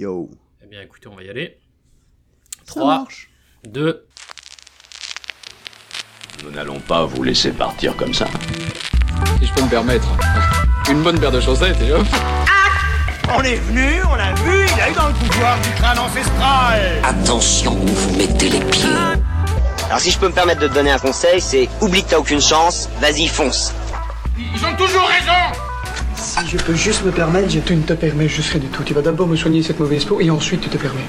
Yo. Eh bien, écoutez, on va y aller. Ça 3, marche. 2, Nous n'allons pas vous laisser partir comme ça. si je peux me permettre. Une bonne paire de chaussettes et hop. On est venu, on a vu, il a eu dans le pouvoir du crâne ancestral. Attention où vous mettez les pieds. Alors si je peux me permettre de te donner un conseil, c'est oublie que t'as aucune chance, vas-y fonce. Ils ont toujours raison. Je peux juste me permettre, je... Tu ne te permets juste rien du tout. Tu vas d'abord me soigner cette mauvaise peau et ensuite tu te permets.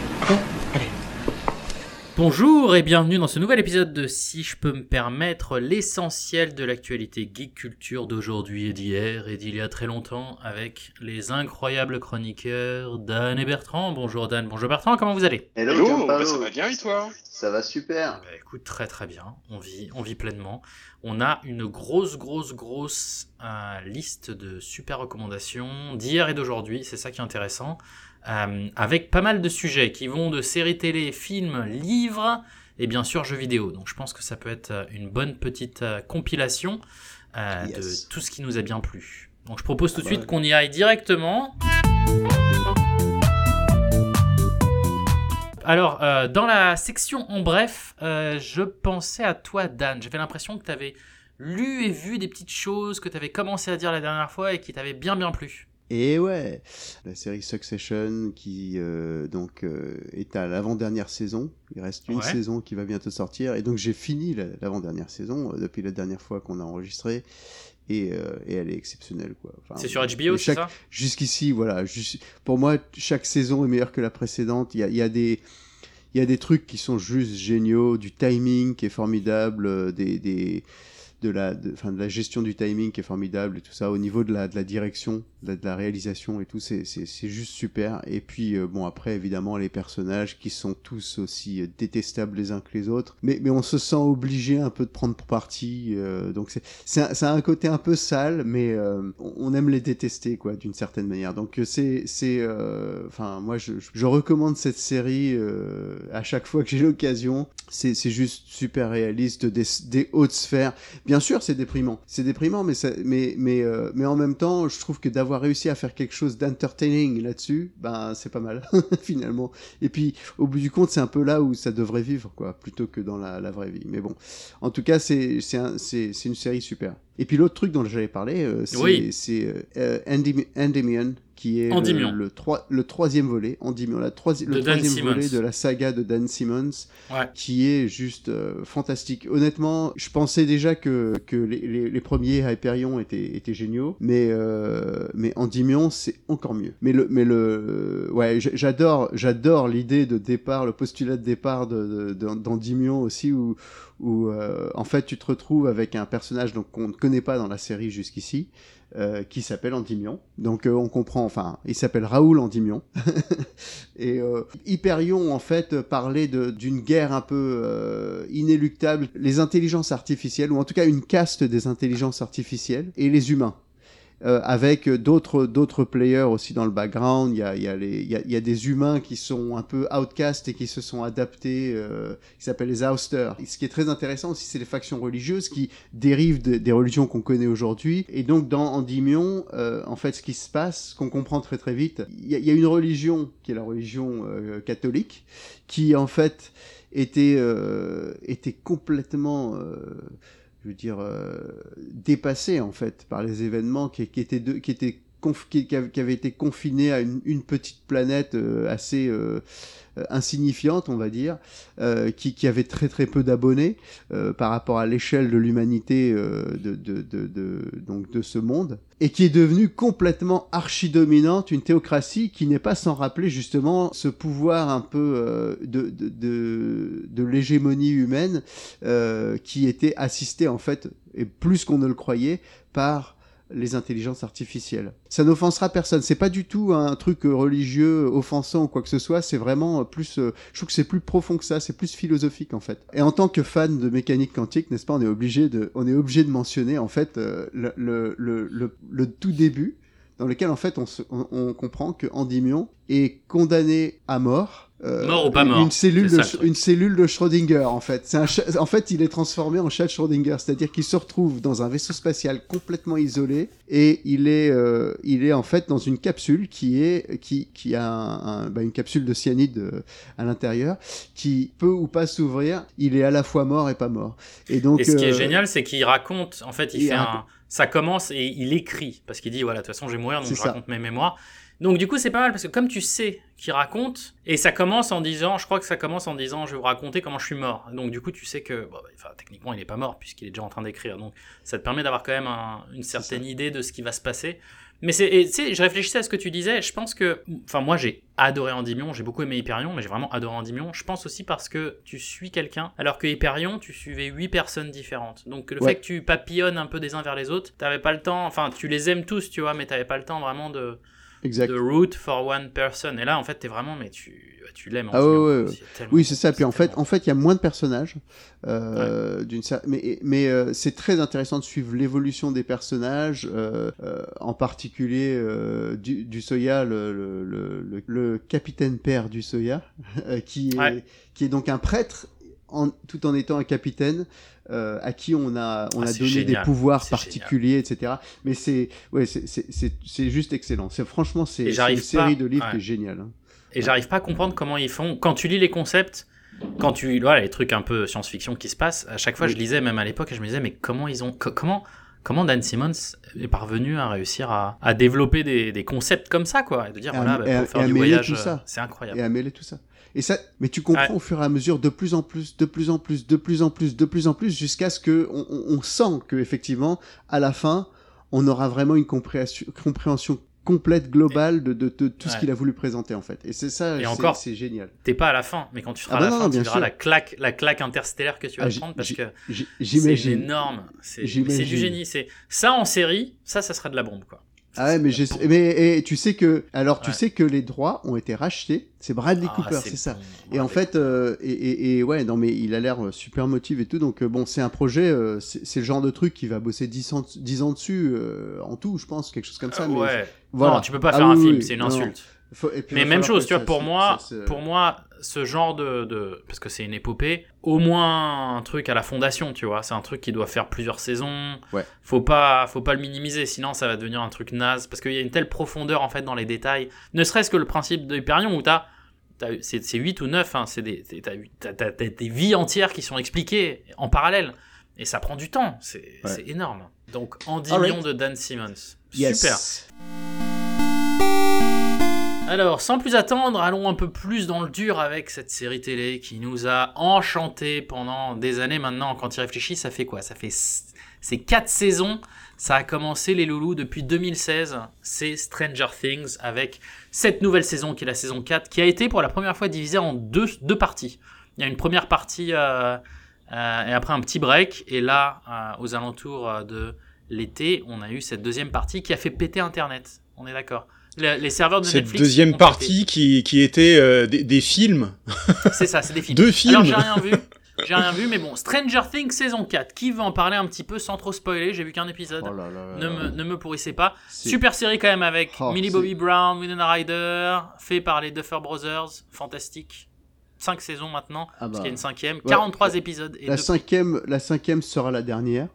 Bonjour et bienvenue dans ce nouvel épisode de Si je peux me permettre, l'essentiel de l'actualité geek culture d'aujourd'hui et d'hier et d'il y a très longtemps avec les incroyables chroniqueurs Dan et Bertrand. Bonjour Dan, bonjour Bertrand, comment vous allez? Hello, Hello, bah, ça va bien et toi? Ça va super. Bah, Écoute, très très bien, on vit, on vit pleinement. On a une grosse, grosse, grosse euh, liste de super recommandations d'hier et d'aujourd'hui, c'est ça qui est intéressant, euh, avec pas mal de sujets qui vont de séries télé, films, livres et bien sûr jeux vidéo. Donc je pense que ça peut être euh, une bonne petite euh, compilation euh, Yes. de tout ce qui nous a bien plu. Donc je propose tout de bah suite qu'on y aille directement. Alors, euh, dans la section en bref, euh, je pensais à toi, Dan. J'avais l'impression que tu avais lu et vu des petites choses que tu avais commencé à dire la dernière fois et qui t'avaient bien bien plu. Et ouais, la série Succession qui euh, donc euh, est à l'avant-dernière saison. Il reste une Ouais. saison qui va bientôt sortir et donc j'ai fini la- l'avant-dernière saison euh, depuis la dernière fois qu'on a enregistré et, et elle est exceptionnelle quoi. Enfin, C'est sur HBO, c'est ça? Jusqu'ici, voilà. pour moi, chaque saison est meilleure que la précédente. Il y a, il y a des il y a des trucs qui sont juste géniaux, du timing qui est formidable, des, des de la de, enfin, de la gestion du timing qui est formidable et tout ça au niveau de la de la direction, de la réalisation et tout, c'est juste super. Et puis euh, bon après évidemment les personnages qui sont tous aussi euh, détestables les uns que les autres, mais mais on se sent obligé un peu de prendre parti. euh, donc c'est ça a un côté un peu sale, mais euh, on aime les détester quoi d'une certaine manière. Donc euh, c'est enfin moi je, je recommande cette série à chaque fois que j'ai l'occasion. C'est juste super réaliste des des hautes sphères. Bien sûr c'est déprimant, c'est déprimant, mais ça, mais mais mais en même temps je trouve que d'avoir réussi à faire quelque chose d'entertaining là-dessus, ben c'est pas mal finalement. Et puis au bout du compte c'est un peu là où ça devrait vivre quoi, plutôt que dans la, la vraie vie. Mais bon, en tout cas, c'est c'est un- c'est c'est une série super. Et puis l'autre truc dont j'avais parlé, euh, c'est Oui. euh, Endymion, qui est le, le, troi- le troisième volet, Endymion, la De le troisième Simmons. volet de la saga de Dan Simmons, Ouais. qui est juste euh, fantastique. Honnêtement, je pensais déjà que, que les, les, les premiers Hyperion étaient, étaient géniaux, mais, euh, mais Endymion, c'est encore mieux. Mais le, mais le, ouais, j'adore, j'adore l'idée de départ, le postulat de départ de, de, de- d'Endymion aussi, où, où euh, en fait tu te retrouves avec un personnage donc qu'on ne connaît pas dans la série jusqu'ici, euh, qui s'appelle Endymion. Donc euh, on comprend, enfin, il s'appelle Raoul Endymion. Et euh, Hyperion en fait parlait d'une guerre un peu euh, inéluctable, les intelligences artificielles, ou en tout cas une caste des intelligences artificielles, et les humains. Euh, avec d'autres d'autres players aussi dans le background. Il y a, il y, a les- il y, a, il y a des humains qui sont un peu outcast et qui se sont adaptés, euh, qui s'appellent les ousters. Ce qui est très intéressant aussi, c'est les factions religieuses qui dérivent de- des religions qu'on connaît aujourd'hui. Et donc dans Endymion, euh, en fait, ce qui se passe, qu'on comprend très très vite, il y, a- il y a une religion qui est la religion euh, catholique, qui en fait était euh, était complètement euh, je veux dire, euh, dépassé en fait par les événements qui, étaient, qui, étaient qui, avaient été confinés à une, petite planète euh, assez euh, insignifiante, on va dire, euh, qui, avait très très peu d'abonnés par rapport à l'échelle de l'humanité de, donc de ce monde, et qui est devenue complètement archidominante, une théocratie qui n'est pas sans rappeler justement ce pouvoir un peu de, de, de, l'hégémonie humaine qui était assisté en fait, et plus qu'on ne le croyait, par les intelligences artificielles. Ça n'offensera personne. C'est pas du tout un truc euh, religieux offensant ou quoi que ce soit. C'est vraiment plus. euh, je trouve que c'est plus profond que ça. C'est plus philosophique en fait. Et en tant que fan de mécanique quantique, n'est-ce pas, on est obligé de, on est obligé de mentionner en fait euh, le, le, tout début dans lequel en fait on, on, on comprend que Endymion est condamné à mort euh, Mort ou pas mort, une cellule de une cellule de Schrödinger en fait. Un en fait il est transformé en chat Schrödinger, c'est-à-dire qu'il se retrouve dans un vaisseau spatial complètement isolé et il est euh, il est en fait dans une capsule qui est qui qui a un, un- bah, une capsule de cyanide euh, à l'intérieur qui peut ou pas s'ouvrir. Il est à la fois mort et pas mort. Et donc Et ce qui est euh, génial, c'est qu'il raconte, en fait, il, il fait un. Ça commence et il écrit, parce qu'il dit, voilà, de toute façon, je vais mourir, donc je ça. raconte mes mémoires. Donc, du coup, c'est pas mal, parce que comme tu sais qu'il raconte, et ça commence en disant, je crois que ça commence en disant, je vais vous raconter comment je suis mort. Donc, du coup, tu sais que, bon, bah, enfin, techniquement, il est pas mort, puisqu'il est déjà en train d'écrire. Donc, ça te permet d'avoir quand même un- une certaine idée de ce qui va se passer. Mais c'est, tu sais, je réfléchissais à ce que tu disais, je pense que, enfin, moi, j'ai adoré Endymion, j'ai beaucoup aimé Hyperion, mais j'ai vraiment adoré Endymion. Je pense aussi parce que tu suis quelqu'un, alors que Hyperion, tu suivais huit personnes différentes. Donc, le Ouais. fait que tu papillonnes un peu des uns vers les autres, t'avais pas le temps, enfin, tu les aimes tous, tu vois, mais t'avais pas le temps vraiment de, exact. de root for one person. Et là, en fait, t'es vraiment, mais tu, tu l'aimes. Ah Endymion, ouais, Oui, c'est ça. Puis en fait, tellement en fait, il y a moins de personnages. Euh, d'une mais mais euh, c'est très intéressant de suivre l'évolution des personnages, euh, en particulier du, du Soya, le, le, le, le- le capitaine père du Soya, qui est qui est donc un prêtre, en, tout en étant un capitaine. euh, à qui on a on Ah, a donné génial. des pouvoirs particuliers, etc. Mais c'est ouais, c'est juste excellent. C'est franchement c'est Et une série de livres ouais. qui est géniale. hein. Et j'arrive pas à comprendre comment ils font. Quand tu lis les concepts, quand tu. Voilà, les trucs un peu science-fiction qui se passent, à chaque fois Oui. je lisais, même à l'époque, et je me disais, mais comment ils ont. co- comment. Comment Dan Simmons est parvenu à réussir à, à développer des, des concepts comme ça, quoi, et de dire Et voilà, bah, et pour faire et du voyage, tout euh, ça. c'est incroyable. et à mêler tout ça. Et ça, mais tu comprends Ouais. au fur et à mesure de plus en plus, de plus en plus, de plus en plus, de plus en plus, jusqu'à ce que on, sent que effectivement, à la fin, on aura vraiment une compréhension, compréhension complète, globale de, de, de tout ce qu'il a voulu présenter en fait. Et c'est ça, Et c'est- encore, c'est génial. T'es pas à la fin, mais quand tu seras Ah à la non, fin, non, tu verras sûr. la claque, la claque interstellaire que tu vas Ah, prendre parce que c'est énorme. C'est du génie. C'est ça en série, ça, ça serait de la bombe, quoi. Ah ouais, mais, mais et tu sais que alors tu sais que les droits ont été rachetés. C'est Bradley Ah, Cooper, c'est ça. bon, Et en fait, euh, et, et, et ouais, non, mais il a l'air euh, super motivé et tout. Donc, euh, bon, c'est un projet, euh, c'est le genre de truc qui va bosser 10 ans, 10 ans dessus, euh, en tout, je pense, quelque chose comme ça. Euh, mais ouais. voilà. Non, tu peux pas Ah faire un film, oui, c'est une insulte. Faut- et puis, Mais même chose, tu vois, pour moi, ça se- pour moi, ce genre de, de parce que c'est une épopée, au moins un truc à la fondation, tu vois, c'est un truc qui doit faire plusieurs saisons. Ouais. Faut pas, faut pas le minimiser, sinon ça va devenir un truc naze, parce qu'il y a une telle profondeur en fait dans les détails. Ne serait-ce que le principe de Hyperion où t'as, c'est c'est 8 ou 9, hein, c'est des, t'as, des vies entières qui sont expliquées en parallèle, et ça prend du temps, c'est, Ouais. c'est énorme. Donc en Alright. millions de Dan Simmons, Yes. super. Alors, sans plus attendre, allons un peu plus dans le dur avec cette série télé qui nous a enchantés pendant des années maintenant. Quand il réfléchit, ça fait quoi? Ça fait s- c'est quatre saisons. Ça a commencé les loulous depuis 2016. C'est Stranger Things avec cette nouvelle saison qui est la saison 4 qui a été pour la première fois divisée en deux, parties. Il y a une première partie euh, euh, et après un petit break. Et là, euh, aux alentours de l'été, on a eu cette deuxième partie qui a fait péter Internet. On est d'accord Le- les serveurs de Cette Netflix. deuxième partie qui, qui était euh, des, des films. C'est ça, c'est des films. Deux films. Alors j'ai rien vu. J'ai rien vu, mais bon, Stranger Things saison 4. Qui veut en parler un petit peu sans trop spoiler? J'ai vu qu'un épisode. Oh là là là Ne là. me, ne me pourrissez pas. Super série quand même avec Oh, Millie Bobby Brown, Winona Ryder, fait par les Duffer Brothers. Fantastique. 5 saisons maintenant, Ah parce bah. qu'il y a une cinquième. 43 épisodes. Et La deux- cinquième, la cinquième sera la dernière.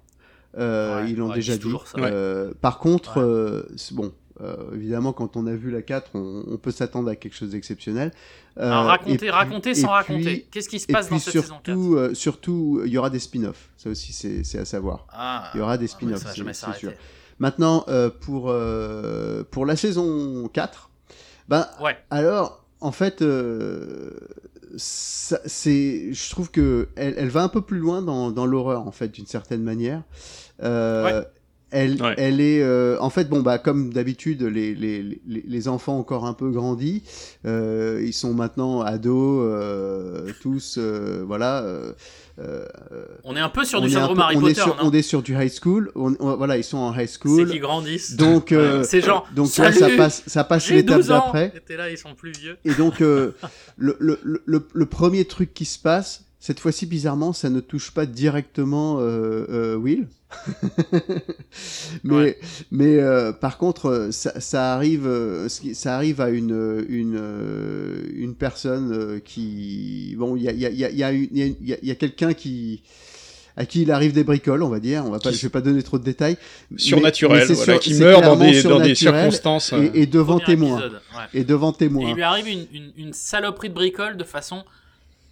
Euh, Ouais, ils l'ont ouais, déjà dit. ça. Euh, par contre, Ouais. euh, c'est bon. Euh, évidemment, quand on a vu la 4, on, on peut s'attendre à quelque chose d'exceptionnel. Euh, racontez et sans raconter. Qu'est-ce qui se passe dans cette saison 4 surtout, euh, surtout, il y aura des spin-offs. Ça aussi, c'est à savoir. Ah, il y aura des ouais, spin-offs, ça va c'est- sûr. Maintenant, euh, pour, euh, pour la saison 4, ben, Ouais. alors, en fait, c'est, je trouve que elle, elle va un peu plus loin dans, dans l'horreur, en fait, d'une certaine manière. Euh, Elle, Ouais. elle est, euh, en fait, bon bah comme d'habitude, les, les, les, les enfants ont encore un peu grandi, euh, ils sont maintenant ados, euh, tous, euh, voilà. On est un peu sur du syndrome peu- Harry on Potter, est sur, non on est sur du high school, on, on- voilà, ils sont en high C'est school, qu'ils grandissent. donc euh, c'est genre, donc là, ça passe, ça passe l'étape 12 ans. d'après. Là, ils sont plus vieux. Et donc, euh, le, le, le, le premier truc qui se passe, cette fois-ci, bizarrement, ça ne touche pas directement euh, euh, Will. Mais Ouais. mais euh, par contre, euh, ça, ça arrive, euh, ça arrive à une une une personne qui bon, il y a il y a il y a il y a une- il y a- il y a- il y a quelqu'un qui à qui il arrive des bricoles, on va dire. On va pas, Qui- je vais pas donner trop de détails. Mais- Surnaturel, mais voilà, sur- qui meurt dans des, dans des circonstances. et, et devant témoin. ouais. Et devant Et témoin. il lui arrive une, une, une saloperie de bricole de façon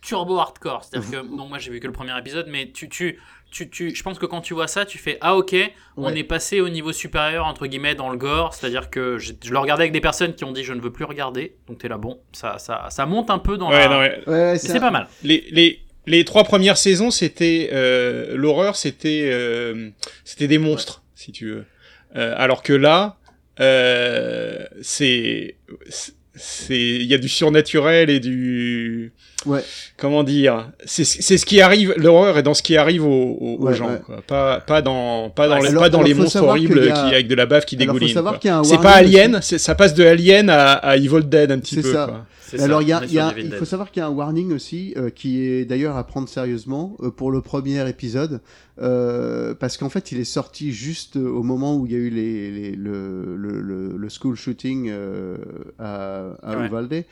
turbo hardcore. C'est-à-dire que, bon, moi j'ai vu que le premier épisode, mais tu, tu, tu, tu, je pense que quand tu vois ça, tu fais Ah, ok, on Ouais. est passé au niveau supérieur, entre guillemets, dans le gore. C'est-à-dire que je, je le regardais avec des personnes qui ont dit Je ne veux plus regarder. Donc t'es là, bon, ça, ça, ça monte un peu dans ouais, la. non, ouais. Mais c'est pas mal. Les, les, les trois premières saisons, c'était euh, l'horreur, c'était euh, c'était des monstres, si tu veux. Euh, alors que là, euh, c'est c'est il y a du surnaturel et du Ouais. comment dire c'est c'est ce qui arrive l'horreur est dans ce qui arrive aux, aux, Ouais, gens ouais. quoi. pas pas dans pas dans les, alors- pas dans alors les monstres horribles a- qui avec de la bave qui Alors, faut dégouline savoir quoi. qu'il y a un c'est pas Alien c'est ça passe de Alien à, à Evil Dead un petit C'est peu ça. quoi. Ça, Alors, il, y a, il, y a- faut savoir qu'il y a un warning aussi, euh, qui est d'ailleurs à prendre sérieusement euh, pour le premier épisode, euh, parce qu'en fait, il est sorti juste au moment où il y a eu les, les- le, le, le, le school shooting euh, à, à Ouais. Uvalde.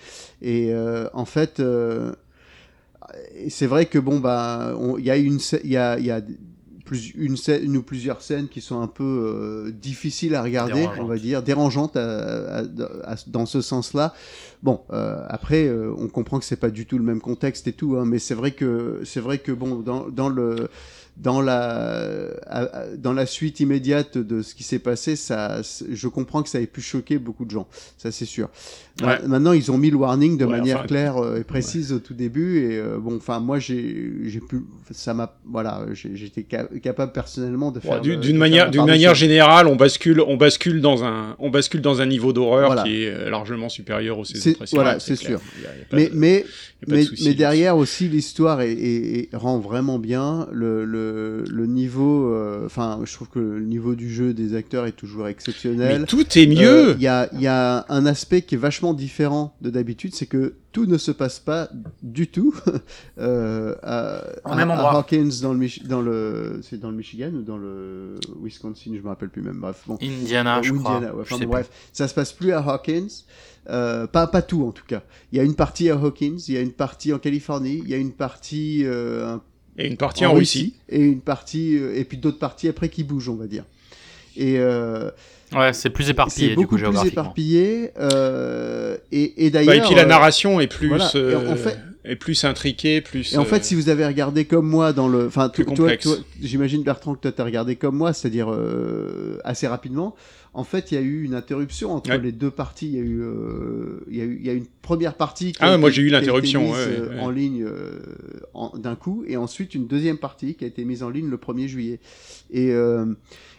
Et euh, en fait, euh, c'est vrai que bon, bah, il y a une, y a, y a plus, une, scène, une ou plusieurs scènes qui sont un peu euh, difficiles à regarder, on va dire, dérangeantes à- à- à- dans ce sens-là. Bon, euh, après, euh, on comprend que c'est pas du tout le même contexte et tout, hein, mais c'est vrai que c'est vrai que bon, dans, dans le dans la dans la suite immédiate de ce qui s'est passé, ça, je comprends que ça ait pu choquer beaucoup de gens, ça c'est sûr. Ouais. Ma- Maintenant, ils ont mis le warning de Ouais, manière enfin, claire euh, et précise au tout début, et euh, bon, enfin, moi, j'ai j'ai pu, ça m'a, voilà, j'étais ca- capable personnellement de faire. d'une manière d'une manière générale on bascule on bascule dans un on bascule dans un niveau d'horreur Voilà. qui est euh, largement supérieur aux saisons précédentes voilà, c'est sûr. Il y a- il y a pas Mais, de- mais, de mais, derrière aussi, l'histoire est, est- est- rend vraiment bien. Le, le, le niveau, euh, enfin, je trouve que le niveau du jeu des acteurs est toujours exceptionnel. mais tout est mieux Euh, Il y, a, il y a un aspect qui est vachement différent de d'habitude, c'est que tout ne se passe pas du tout euh, à, Au à- même à endroit. Hawkins dans le, Mich- dans le, c'est dans le Michigan ou dans le Wisconsin, je me rappelle plus même. Bref, bon. Indiana, Euh, je crois. Indiana, ouais, Je enfin, sais bon, bref, ça se passe plus à Hawkins. Euh, pas, pas tout en tout cas. Il y a une partie à Hawkins, il y a une partie en Californie, il y a une partie euh, un- et une partie en, Russie et une partie euh, et puis d'autres parties après qui bougent, on va dire. Et euh. Ouais, c'est plus éparpillé c'est du beaucoup coup plus éparpillé. euh, et, et Bah, d'ailleurs. et puis la narration est plus voilà, et euh, en fait- est plus intriquée plus Et en euh, fait, si vous avez regardé comme moi dans le, enfin, Plus toi, complexe. toi, j'imagine Bertrand que toi t'as regardé comme moi, c'est-à-dire euh, assez rapidement. En fait, il y a eu une interruption entre Ouais. les deux parties. Il y a eu, euh, il y a eu, il y a une première partie. Qui Ah, a moi, j'ai eu l'interruption, ouais, ouais. en ligne euh, d'un coup, et ensuite une deuxième partie qui a été mise en ligne le 1er juillet. Et euh,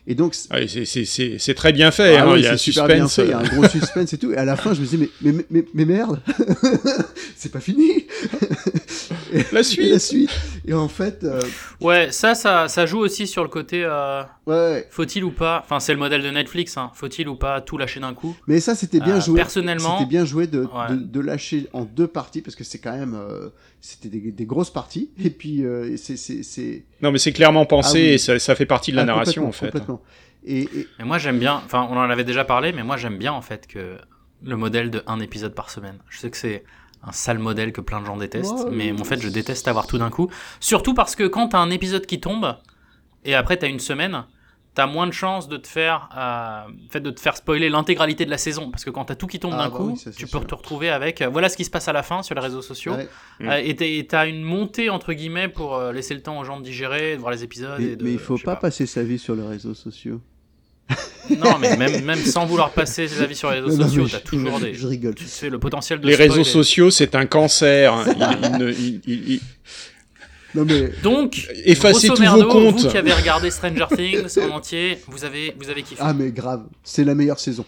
et donc ouais, c'est- très bien fait ah hein, oui, il y a un c'est super bien suspense fait, il y a un gros suspense et tout. Et à la fin, je me disais, mais, mais, mais, mais merde, c'est pas fini. La suite. la suite. Et en fait, euh, Ouais, ça, ça, ça joue aussi sur le côté euh, ouais, faut-il ou pas. Enfin, c'est le modèle de Netflix. Hein, faut-il ou pas tout lâcher d'un coup? mais ça, c'était bien Euh, joué. personnellement- c'était bien joué de, Ouais. de, de lâcher en deux parties parce que c'est quand même, euh, c'était des, des grosses parties. Et puis, euh, c'est, non mais c'est clairement pensé Ah oui. et ça, ça fait partie de la Ah, narration en fait Complètement. Et, moi, j'aime bien. Enfin, on en avait déjà parlé, mais moi, j'aime bien en fait que le modèle de un épisode par semaine. Je sais que c'est un sale modèle que plein de gens détestent, Ouais, mais en fait, je déteste avoir tout d'un coup. Surtout parce que quand t'as un épisode qui tombe et après t'as une semaine, t'as moins de chances de te faire, euh, en fait, de te faire spoiler l'intégralité de la saison. Parce que quand t'as tout qui tombe Ah d'un bah coup, oui, ça, c'est tu peux sûr. te retrouver avec euh, voilà ce qui se passe à la fin sur les réseaux sociaux. ouais. Mm. Euh, et t'as- et t'as une montée entre guillemets pour euh, laisser le temps aux gens de digérer, de voir les épisodes. mais, et de- mais il faut pas, passer sa vie sur les réseaux sociaux. Non, mais même, même sans vouloir passer ses avis sur les réseaux Non, sociaux, t'as je- toujours des. Je rigole. Tu te fais le potentiel de les réseaux et- sociaux c'est un cancer hein. Il- il ne- il- il- il- Non mais Donc, Effacez grosso tous vos comptes. Vous qui avez regardé Stranger Things en entier, vous avez, vous avez kiffé. ah mais grave, c'est la meilleure saison.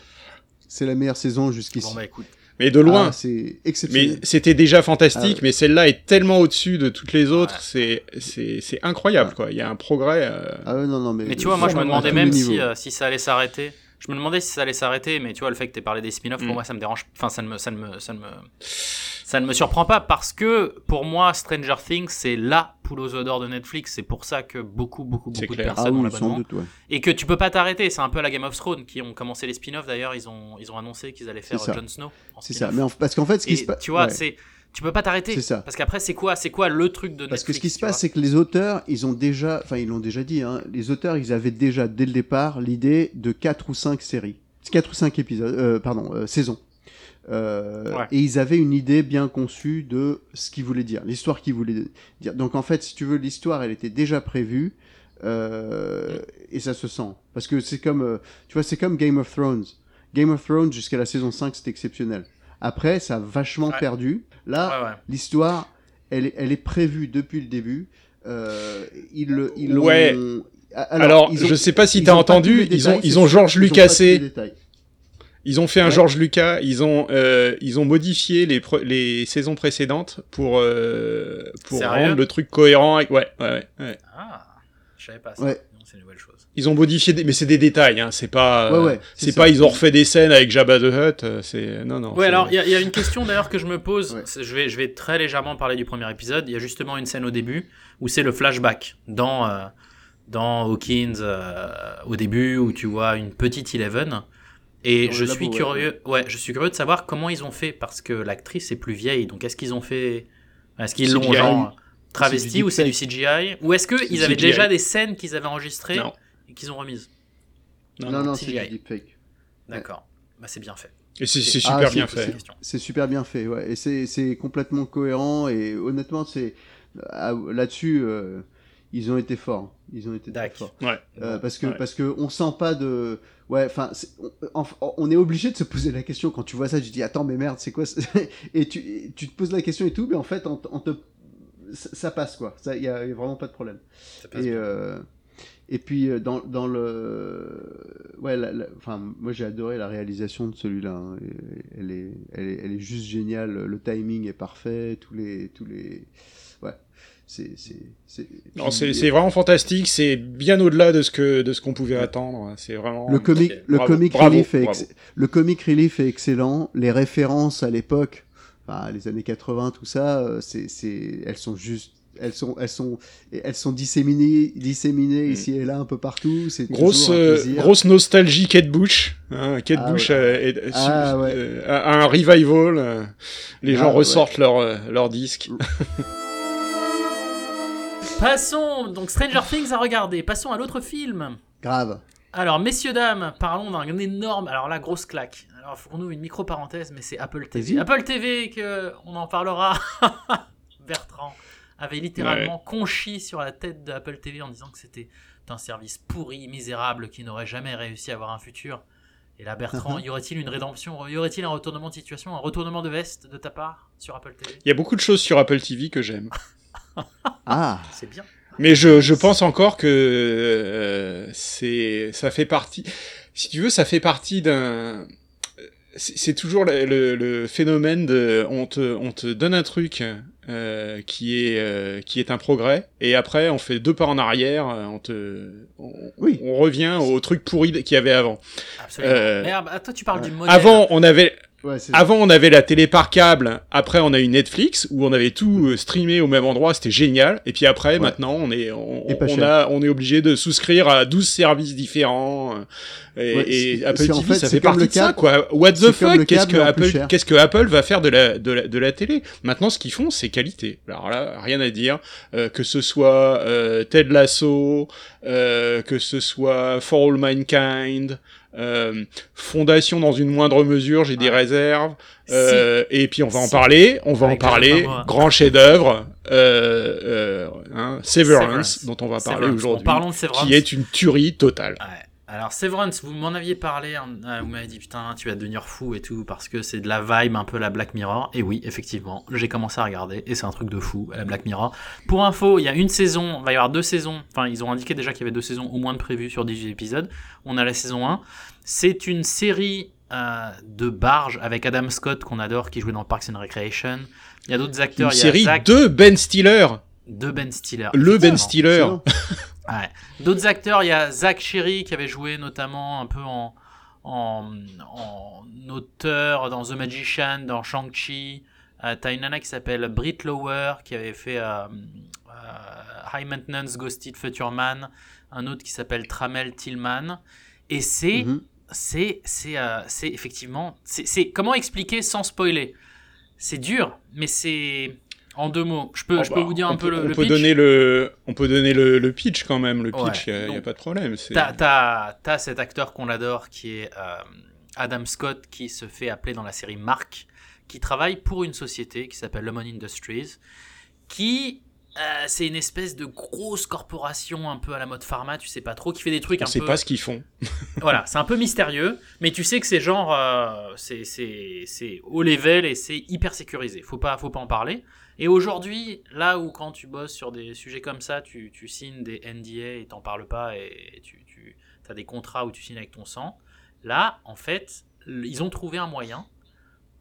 C'est la meilleure saison jusqu'ici. bon bah écoute. Mais de loin Ah, c'est mais exceptionnel. c'était déjà fantastique Ah ouais. mais celle-là est tellement au-dessus de toutes les autres Ouais. c'est c'est c'est incroyable quoi il y a un progrès euh, Ah ouais, non non mais. Mais tu vois, moi je me demandais même si, euh, si ça allait s'arrêter je me demandais si ça allait s'arrêter, mais tu vois, le fait que tu parlé des spin-offs, Mm. pour moi, ça me dérange. Enfin, ça ne me, ça ne me, ça ne me, ça ne me surprend pas parce que pour moi, Stranger Things, c'est la poule aux d'or de Netflix. C'est pour ça que beaucoup, beaucoup, beaucoup de clair. Ah personnes oui, l'abonnement. ouais. Et que tu peux pas t'arrêter. C'est un peu à la Game of Thrones qui ont commencé les spin-offs. D'ailleurs, ils ont, ils ont annoncé qu'ils allaient faire. Jon Snow. C'est ça. Mais en- parce qu'en fait, ce qui se passe. tu vois, ouais. c'est, tu peux pas t'arrêter. C'est ça. Parce qu'après, c'est quoi, c'est quoi le truc de Parce que Netflix ce qui se passe, c'est que les auteurs, ils ont déjà, enfin, ils l'ont déjà dit, hein, les auteurs, ils avaient déjà, dès le départ, l'idée de 4 ou 5 séries. 4 ou 5 épisodes, euh, pardon, euh, saisons. Euh, Ouais. Et ils avaient une idée bien conçue de ce qu'ils voulaient dire, l'histoire qu'ils voulaient dire. Donc en fait, si tu veux, l'histoire, elle était déjà prévue, euh, et ça se sent. Parce que c'est comme, euh, tu vois, c'est comme Game of Thrones. Game of Thrones, jusqu'à la saison 5, c'était exceptionnel. Après, ça a vachement Ouais. perdu. Là, Ouais, ouais. l'histoire, elle, est- elle est prévue depuis le début. Euh, ils le- ils l'ont- Ouais. Alors, Alors, ils ont- je sais pas si pas tous entendu, ils ont, ils ont Georges détails. Ils ont fait un Ouais. George Lucas, ils ont, euh, ils ont modifié les, les saisons précédentes pour, euh, pour Sérieux? rendre le truc cohérent. Avec... Ouais, ouais, ouais, ouais. Ah, je savais pas ça. Ouais. Non, C'est une nouvelle chose. Ils ont modifié, des... mais c'est des détails, hein. c'est pas, Ouais, euh, ouais, c'est c'est pas, ils ont refait des scènes avec Jabba the Hutt, euh, c'est, non, non. Ouais, alors il y, a- il y a une question d'ailleurs que je me pose. Ouais. Je, vais, je vais très légèrement parler du premier épisode. Il y a justement une scène au début où c'est le flashback dans, euh, dans Hawkins euh, au début où tu vois une petite Eleven. Et Dans je suis labo, curieux, ouais, je suis curieux de savoir comment ils ont fait parce que l'actrice est plus vieille. Donc est-ce qu'ils ont fait, est-ce qu'ils l'ont genre travesti ou c'est du. CGI ou est-ce qu'ils avaient CGI. déjà des scènes qu'ils avaient enregistrées Non. et qu'ils ont remises Non, Non, non. non, c'est CGI. du deepfake. D'accord, bah c'est bien fait. Et c'est, Ah, super bien fait. C'est super bien fait, ouais. Et c'est c'est complètement cohérent. Et honnêtement, c'est ah, là-dessus, euh, ils ont été forts. Ils ont été très D'accord. forts. Ouais. Euh, parce que Ouais. parce que on sent pas de ouais enfin on, est obligé de se poser la question quand tu vois ça tu dis attends mais merde c'est quoi et tu tu te poses la question et tout mais en fait on, t- on te ça, passe quoi ça il y, a y a vraiment pas de problème Ça passe et bien. euh, et puis euh, dans dans le ouais la- la- enfin moi j'ai adoré la réalisation de celui-là hein. Elle est elle est elle est juste géniale le timing est parfait tous les tous les ouais c'est c'est c'est Non, puis- c'est, c'est vraiment fantastique, c'est bien au-delà de ce que, de ce qu'on pouvait attendre. C'est vraiment. Le comic, le bravo, comic bravo, relief est bravo. ex- le comic relief est excellent. Les références à l'époque, enfin, les années 80, tout ça, euh, c'est, c'est, elles sont juste, elles sont, elles sont, elles sont disséminées, disséminées Mm. ici et là un peu partout. C'est Grosse, euh, grosse nostalgie Kate Bush. Hein, Kate Ah Bush ouais. euh, Ah ouais. euh, a un revival. euh, les Ah gens ouais. ressortent leur, euh, leur disque. Passons, donc Stranger Things à regarder. Passons à l'autre film. Grave. Alors, messieurs, dames, parlons d'un énorme. Alors, la grosse claque. Alors, ouvre une micro-parenthèse, mais c'est Apple TV. Apple TV, que on en parlera. Bertrand avait littéralement conchi sur la tête d'Apple TV en disant que c'était un service pourri, misérable, qui n'aurait jamais réussi à avoir un futur. Et là, Bertrand, y aurait-il une rédemption Y aurait-il un retournement de situation, un retournement de veste de ta part sur Apple TV Il y a beaucoup de choses sur Apple TV que j'aime. Ah, C'est bien. Mais je, je pense encore que euh, c'est ça fait partie. Si tu veux, ça fait partie d'un. C'est c'est toujours le, le- le phénomène de on te on te donne un truc euh, qui est euh, qui est un progrès et après on fait deux pas en arrière, euh, on te on, Oui. on revient au truc pourri qu'il y avait avant. Absolument. Euh, Mais ah, bah, toi, tu parles du modèle. Avant on avait ouais, avant, on avait la télé par câble. Après, on a eu Netflix où on avait tout euh, streamé au même endroit. C'était génial. Et puis après, Ouais. maintenant, on est, on, a, on est obligé de souscrire à 12 services différents. euh, Et, Ouais, et c'est- Apple en TV, fait, ça fait partie de ça, quoi. What the fuck? Qu'est-ce que en Apple, cher. qu'est-ce que Apple va faire de la, de la, de la télé? Maintenant, ce qu'ils font, c'est qualité. Alors là, rien à dire. Euh, que ce soit, euh, Ted Lasso, que ce soit For All Mankind, euh, Fondation dans une moindre mesure, j'ai des réserves. Si. Euh, et puis on va en parler, on va Avec en parler, grand chef-d'œuvre, euh, euh, hein, Severance, Severance. dont on va parler aujourd'hui, qui est une tuerie totale. Ouais. Alors Severance, vous m'en aviez parlé, hein, euh, vous m'avez dit putain tu vas devenir fou et tout parce que c'est de la vibe un peu la Black Mirror. Et oui, effectivement, j'ai commencé à regarder et c'est un truc de fou la Black Mirror. Pour info, il y a une saison, il va y avoir deux saisons. Enfin, ils ont indiqué déjà qu'il y avait deux saisons au moins de prévues sur 18 épisodes. On a la saison 1. C'est une série euh, de barges avec Adam Scott qu'on adore qui jouait dans Parks and Recreation. Il y a d'autres Une acteurs, il y a série Zach de Ben Stiller, de Ben Stiller. le Ben. Stiller. Ouais. D'autres acteurs, il y a Zach Sherry qui avait joué notamment un peu en, en, en auteur dans The Magician, dans Shang-Chi. Euh, T'as une nana qui s'appelle Britt Lower qui avait fait euh, euh, High Maintenance Ghosted Future Man. Un autre qui s'appelle Tramel Tillman. Et c'est Mhm. c'est c'est euh, c'est effectivement c'est- comment expliquer sans spoiler? C'est dur mais c'est en deux mots je peux Oh, je bah, peux vous dire un on peu peut, le, on le peut pitch donner le, on peut donner le, le pitch quand même. Le pitch, il n'y a, pas de problème. T'as, cet acteur qu'on adore qui est euh, Adam Scott qui se fait appeler dans la série Mark, qui travaille pour une société qui s'appelle Lemon Industries, qui euh, c'est une espèce de grosse corporation un peu à la mode pharma, tu sais pas trop, qui fait des trucs On un sait peu. pas ce qu'ils font. Voilà, c'est un peu mystérieux, mais tu sais que c'est genre, euh, c'est haut level et c'est hyper sécurisé. Faut pas, faut pas en parler. Et aujourd'hui, là où quand tu bosses sur des sujets comme ça, tu, tu signes des NDA et t'en parles pas et tu, tu as des contrats où tu signes avec ton sang, là, en fait, ils ont trouvé un moyen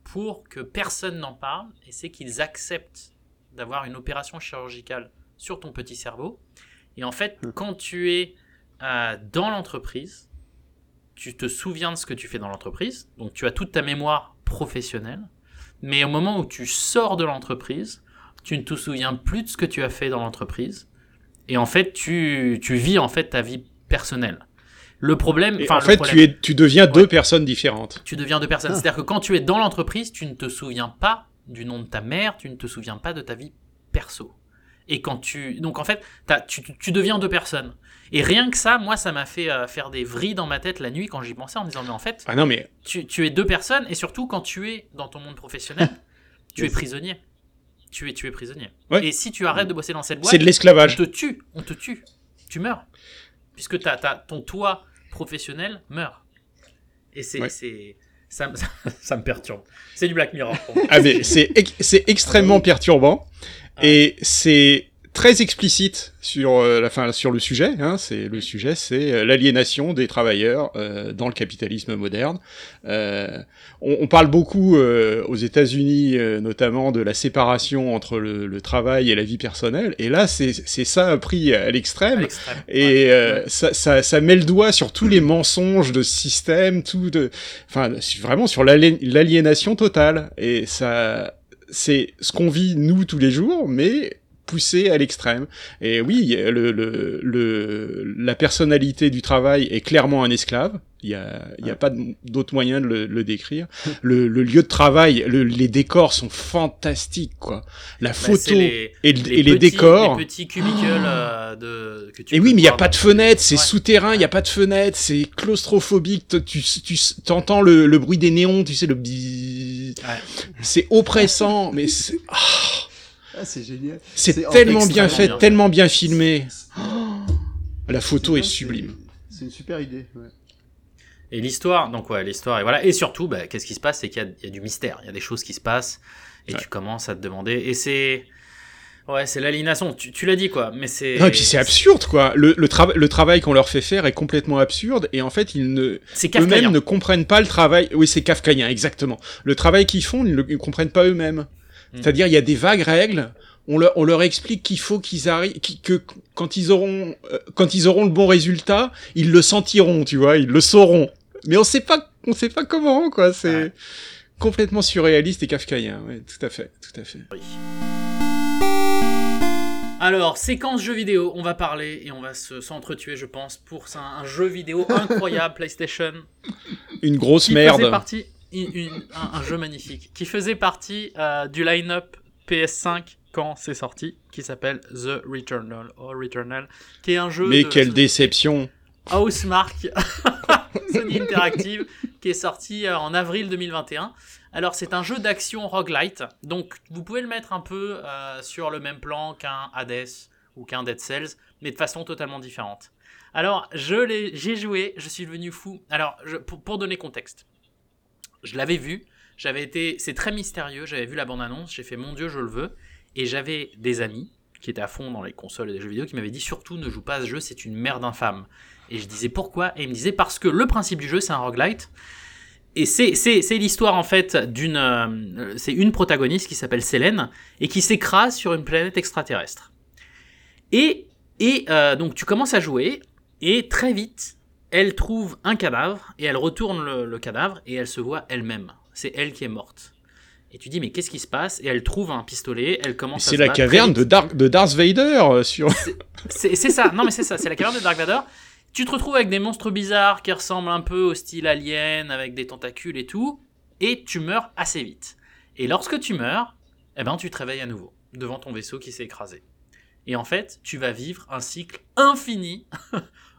pour que personne n'en parle et c'est qu'ils acceptent d'avoir une opération chirurgicale sur ton petit cerveau. Et en fait, quand tu es euh, dans l'entreprise, tu te souviens de ce que tu fais dans l'entreprise, donc tu as toute ta mémoire professionnelle, mais au moment où tu sors de l'entreprise, tu ne te souviens plus de ce que tu as fait dans l'entreprise, et en fait, tu, tu vis en fait ta vie personnelle. Le problème, enfin, en le fait, problème- tu, es, tu deviens deux personnes différentes. tu deviens deux personnes. Ah. C'est-à-dire que quand tu es dans l'entreprise, tu ne te souviens pas du nom de ta mère, tu ne te souviens pas de ta vie perso. Et quand tu... Donc en fait, t'as- tu, tu- deviens deux personnes. Et rien que ça, moi, ça m'a fait euh, faire des vrilles dans ma tête la nuit quand j'y pensais en me disant, mais en fait, Ah non, mais tu, tu es deux personnes, et surtout quand tu es dans ton monde professionnel, tu es prisonnier. Tu es, tu es prisonnier. Ouais. Et si tu arrêtes de bosser dans cette boîte, c'est de on l'esclavage. te tue, on te tue, tu meurs. Puisque t'as, t'as- ton toit professionnel meurt. Et c'est, Ouais. c'est, ça, me- ça me perturbe. C'est du Black Mirror. pour moi. Ah mais c'est ex- c'est extrêmement perturbant et c'est très explicite sur euh, la fin sur le sujet. Hein, c'est le sujet, c'est euh, l'aliénation des travailleurs euh, dans le capitalisme moderne. Euh, on, on parle beaucoup euh, aux États-Unis, euh, notamment de la séparation entre le, le travail et la vie personnelle. Et là, c'est c'est ça pris à l'extrême. Et euh, ça, ça, ça met le doigt sur tous les mensonges de ce système, tout de, enfin, vraiment sur l'ali- l'aliénation totale. Et ça, c'est ce qu'on vit nous tous les jours, mais poussé à l'extrême. Et oui, le, le, le, la personnalité du travail est clairement un esclave. Il y a, il y a pas d'autre moyen de le, le décrire. Le, le lieu de travail, le- les décors sont fantastiques, quoi. La Bah, photo les, et, le- et les décors. Les petits cubicules euh, de, que tu Et oui, mais il n'y a pas de fenêtre, c'est Ouais. souterrain, il n'y a pas de fenêtre, c'est claustrophobique, tu, tu, entends le, le bruit des néons, tu sais, le. Ouais. C'est oppressant, mais c'est ah, Ah, c'est génial. c'est tellement bien fait, bien. tellement bien filmé. C'est- La photo est sublime. C'est une super idée. ouais. Et l'histoire, donc ouais, l'histoire, et voilà. Et surtout, bah, qu'est-ce qui se passe? C'est qu'il y y a du mystère, il y a des choses qui se passent, et Ouais. tu commences à te demander. Et c'est. Ouais, c'est l'aliénation. Tu, tu l'as dit, quoi. Mais c'est. Non, et puis c'est absurde, quoi. Le, le, trava- le travail qu'on leur fait faire est complètement absurde, et en fait, ils ne, C'est kafkaïen. eux-mêmes ne comprennent pas le travail. Oui, c'est kafkaïen, exactement. Le travail qu'ils font, ils ne le comprennent pas eux-mêmes. Mm. C'est-à-dire, il y a des vagues règles. On leur, on leur explique qu'il faut qu'ils arrivent, que quand ils auront, euh, quand ils auront le bon résultat, ils le sentiront, tu vois, ils le sauront. Mais on sait pas, on sait pas comment, quoi. C'est complètement surréaliste et kafkaïen. Ouais, tout à fait, tout à fait. Alors, séquence jeu vidéo, on va parler et on va se s'entretuer, je pense, pour ça, un jeu vidéo incroyable PlayStation Une grosse merde. faisait partie une- un, un jeu magnifique qui faisait partie euh, du line-up PS5 quand c'est sorti, qui s'appelle The Returnal, ou Returnal, qui est un jeu Mais de quelle déception. Housemark Sony Interactive qui est sorti euh, en avril 2021. Alors c'est un jeu d'action roguelite, donc vous pouvez le mettre un peu euh, sur le même plan qu'un Hades ou qu'un Dead Cells, mais de façon totalement différente. Alors je l'ai, j'ai joué, je suis devenu fou. Alors je- pour, pour donner contexte, je l'avais vu, j'avais été, c'est très mystérieux, j'avais vu la bande-annonce, j'ai fait mon dieu je le veux, et j'avais des amis qui étaient à fond dans les consoles et les jeux vidéo qui m'avaient dit surtout ne joue pas à ce jeu, c'est une merde infâme. Et je disais pourquoi? Et il me disait parce que le principe du jeu c'est un roguelite. Et c'est l'histoire en fait d'une. euh, c'est une protagoniste qui s'appelle Selene et qui s'écrase sur une planète extraterrestre. Et, et euh, donc tu commences à jouer et très vite elle trouve un cadavre et elle retourne le, le cadavre et elle se voit elle-même. C'est elle qui est morte. Et tu dis, mais qu'est-ce qui se passe? Et elle trouve un pistolet, elle commence à C'est la caverne de, de Darth Vader euh, sur. C'est ça, non mais c'est ça, c'est la caverne de Dark Vador. Tu te retrouves avec des monstres bizarres qui ressemblent un peu au style alien, avec des tentacules et tout, et tu meurs assez vite. Et lorsque tu meurs, eh ben tu te réveilles à nouveau, devant ton vaisseau qui s'est écrasé. Et en fait, tu vas vivre un cycle infini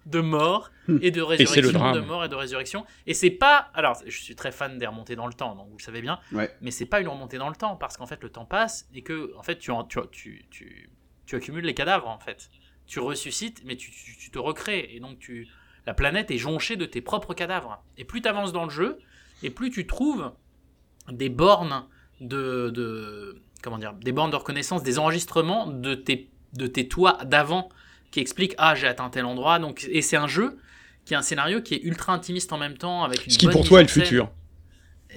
de mort et de c'est le résurrection, drame. de mort et de résurrection. Et c'est pas, alors je suis très fan des remontées dans le temps, donc vous le savez bien, Ouais. mais c'est pas une remontée dans le temps parce qu'en fait le temps passe et que en fait tu, en- tu, tu, tu, tu accumules les cadavres en fait. Tu ressuscites, mais tu, tu, tu te recrées et donc tu, la planète est jonchée de tes propres cadavres. Et plus tu avances dans le jeu, et plus tu trouves des bornes de, de comment dire, des bornes de reconnaissance, des enregistrements de tes de tes toits d'avant qui expliquent ah j'ai atteint tel endroit donc et c'est un jeu qui a un scénario qui est ultra intimiste en même temps avec une Ce qui bonne pour toi est le futur.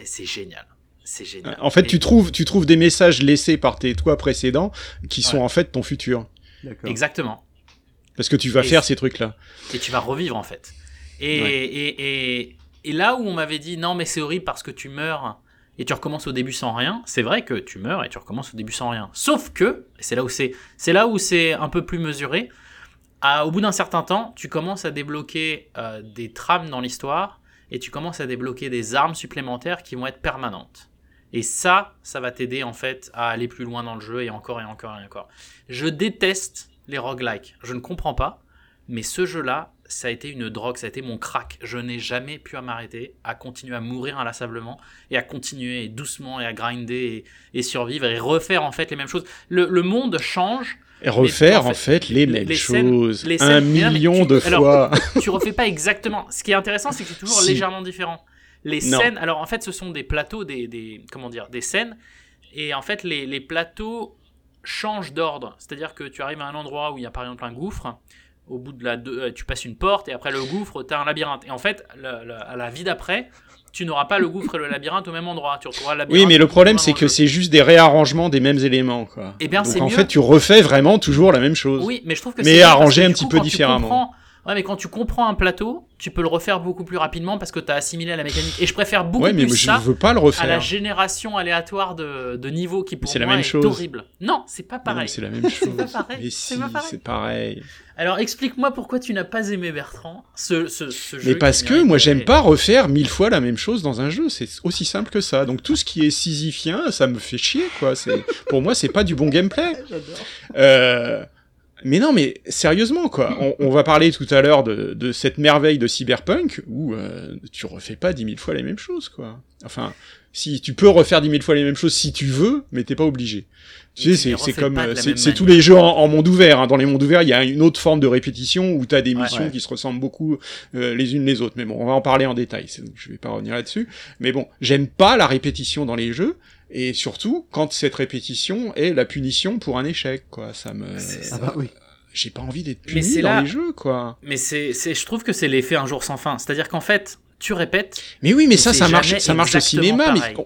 C'est génial c'est génial En fait, Et- tu trouves, tu trouves des messages laissés par tes toits précédents qui sont Ouais. en fait ton futur. D'accord. exactement Parce que tu vas Et faire ces trucs-là. et tu vas revivre en fait. Et, Ouais. et, et, et là où on m'avait dit non mais c'est horrible parce que tu meurs et tu recommences au début sans rien, c'est vrai que tu meurs et tu recommences au début sans rien. Sauf que, c'est là où c'est, c'est là où c'est un peu plus mesuré, au bout d'un certain temps, tu commences à débloquer euh, des trames dans l'histoire et tu commences à débloquer des armes supplémentaires qui vont être permanentes. Et ça, ça va t'aider en fait à aller plus loin dans le jeu et encore et encore et encore. Je déteste les roguelikes. Je ne comprends pas. Mais ce jeu-là, ça a été une drogue, ça a été mon crack. Je n'ai jamais pu m'arrêter, à continuer à mourir inlassablement et à continuer doucement et à grinder et, et survivre et refaire en fait les mêmes choses. Le, le monde change. Et refaire en fait, les mêmes les scènes- choses. les un scènes- mais million tu- de alors, fois. Tu refais pas exactement. Ce qui est intéressant, c'est que c'est toujours Si. légèrement différent. Les Non. scènes, alors en fait, ce sont des plateaux, des, des comment dire, des scènes, et en fait, les, les plateaux changent d'ordre. C'est-à-dire que tu arrives à un endroit où il y a par exemple un gouffre. Au bout de la deux, euh, tu passes une porte et après le gouffre, tu as un labyrinthe. Et en fait, le- le- à la vie d'après, tu n'auras pas le gouffre et le labyrinthe au même endroit. Tu retrouveras le labyrinthe. Oui, mais le problème, c'est que c'est juste des réarrangements des mêmes éléments, quoi. Eh bien, Donc en mieux. fait, tu refais vraiment toujours la même chose. Oui, mais je trouve que Mais arrangé un petit coup, peu différemment. Ouais, mais quand tu comprends un plateau, tu peux le refaire beaucoup plus rapidement parce que tu as assimilé à la mécanique. Et je préfère beaucoup ouais, mais plus je ça veux pas le à la refaire. génération aléatoire de, de niveaux qui pour c'est la moi même est chose. horrible. Non, c'est pas pareil. C'est la même chose. pas pareil, Mais c'est si, pas pareil. c'est pareil. Alors explique-moi pourquoi tu n'as pas aimé Bertrand, ce, ce, ce jeu. Mais parce que moi, j'aime pas refaire mille fois la même chose dans un jeu. C'est aussi simple que ça. Donc tout ce qui est sisyphien, ça me fait chier, quoi. C'est pour moi, c'est pas du bon gameplay. Euh, Mais non, mais sérieusement, quoi. On, on va parler tout à l'heure de, de cette merveille de cyberpunk où euh, tu refais pas dix mille fois les mêmes choses, quoi. Enfin, si tu peux refaire dix mille fois les mêmes choses si tu veux, mais t'es pas obligé. Tu sais, c'est comme euh, c'est tous les jeux en, en monde ouvert. hein. Dans les mondes ouverts, il y a une autre forme de répétition où t'as des Ouais. missions Ouais. qui se ressemblent beaucoup euh, les unes les autres. Mais bon, on va en parler en détail. donc Je vais pas revenir là-dessus. Mais bon, j'aime pas la répétition dans les jeux. Et surtout, quand cette répétition est la punition pour un échec, quoi. Ça me, C'est- Ah bah oui. j'ai pas envie d'être puni c'est dans là- les jeux, quoi. Mais c'est, c'est, je trouve que c'est l'effet un jour sans fin. C'est-à-dire qu'en fait, tu répètes, Mais oui, mais ça, ça marche, ça marche au cinéma. Mais pareil.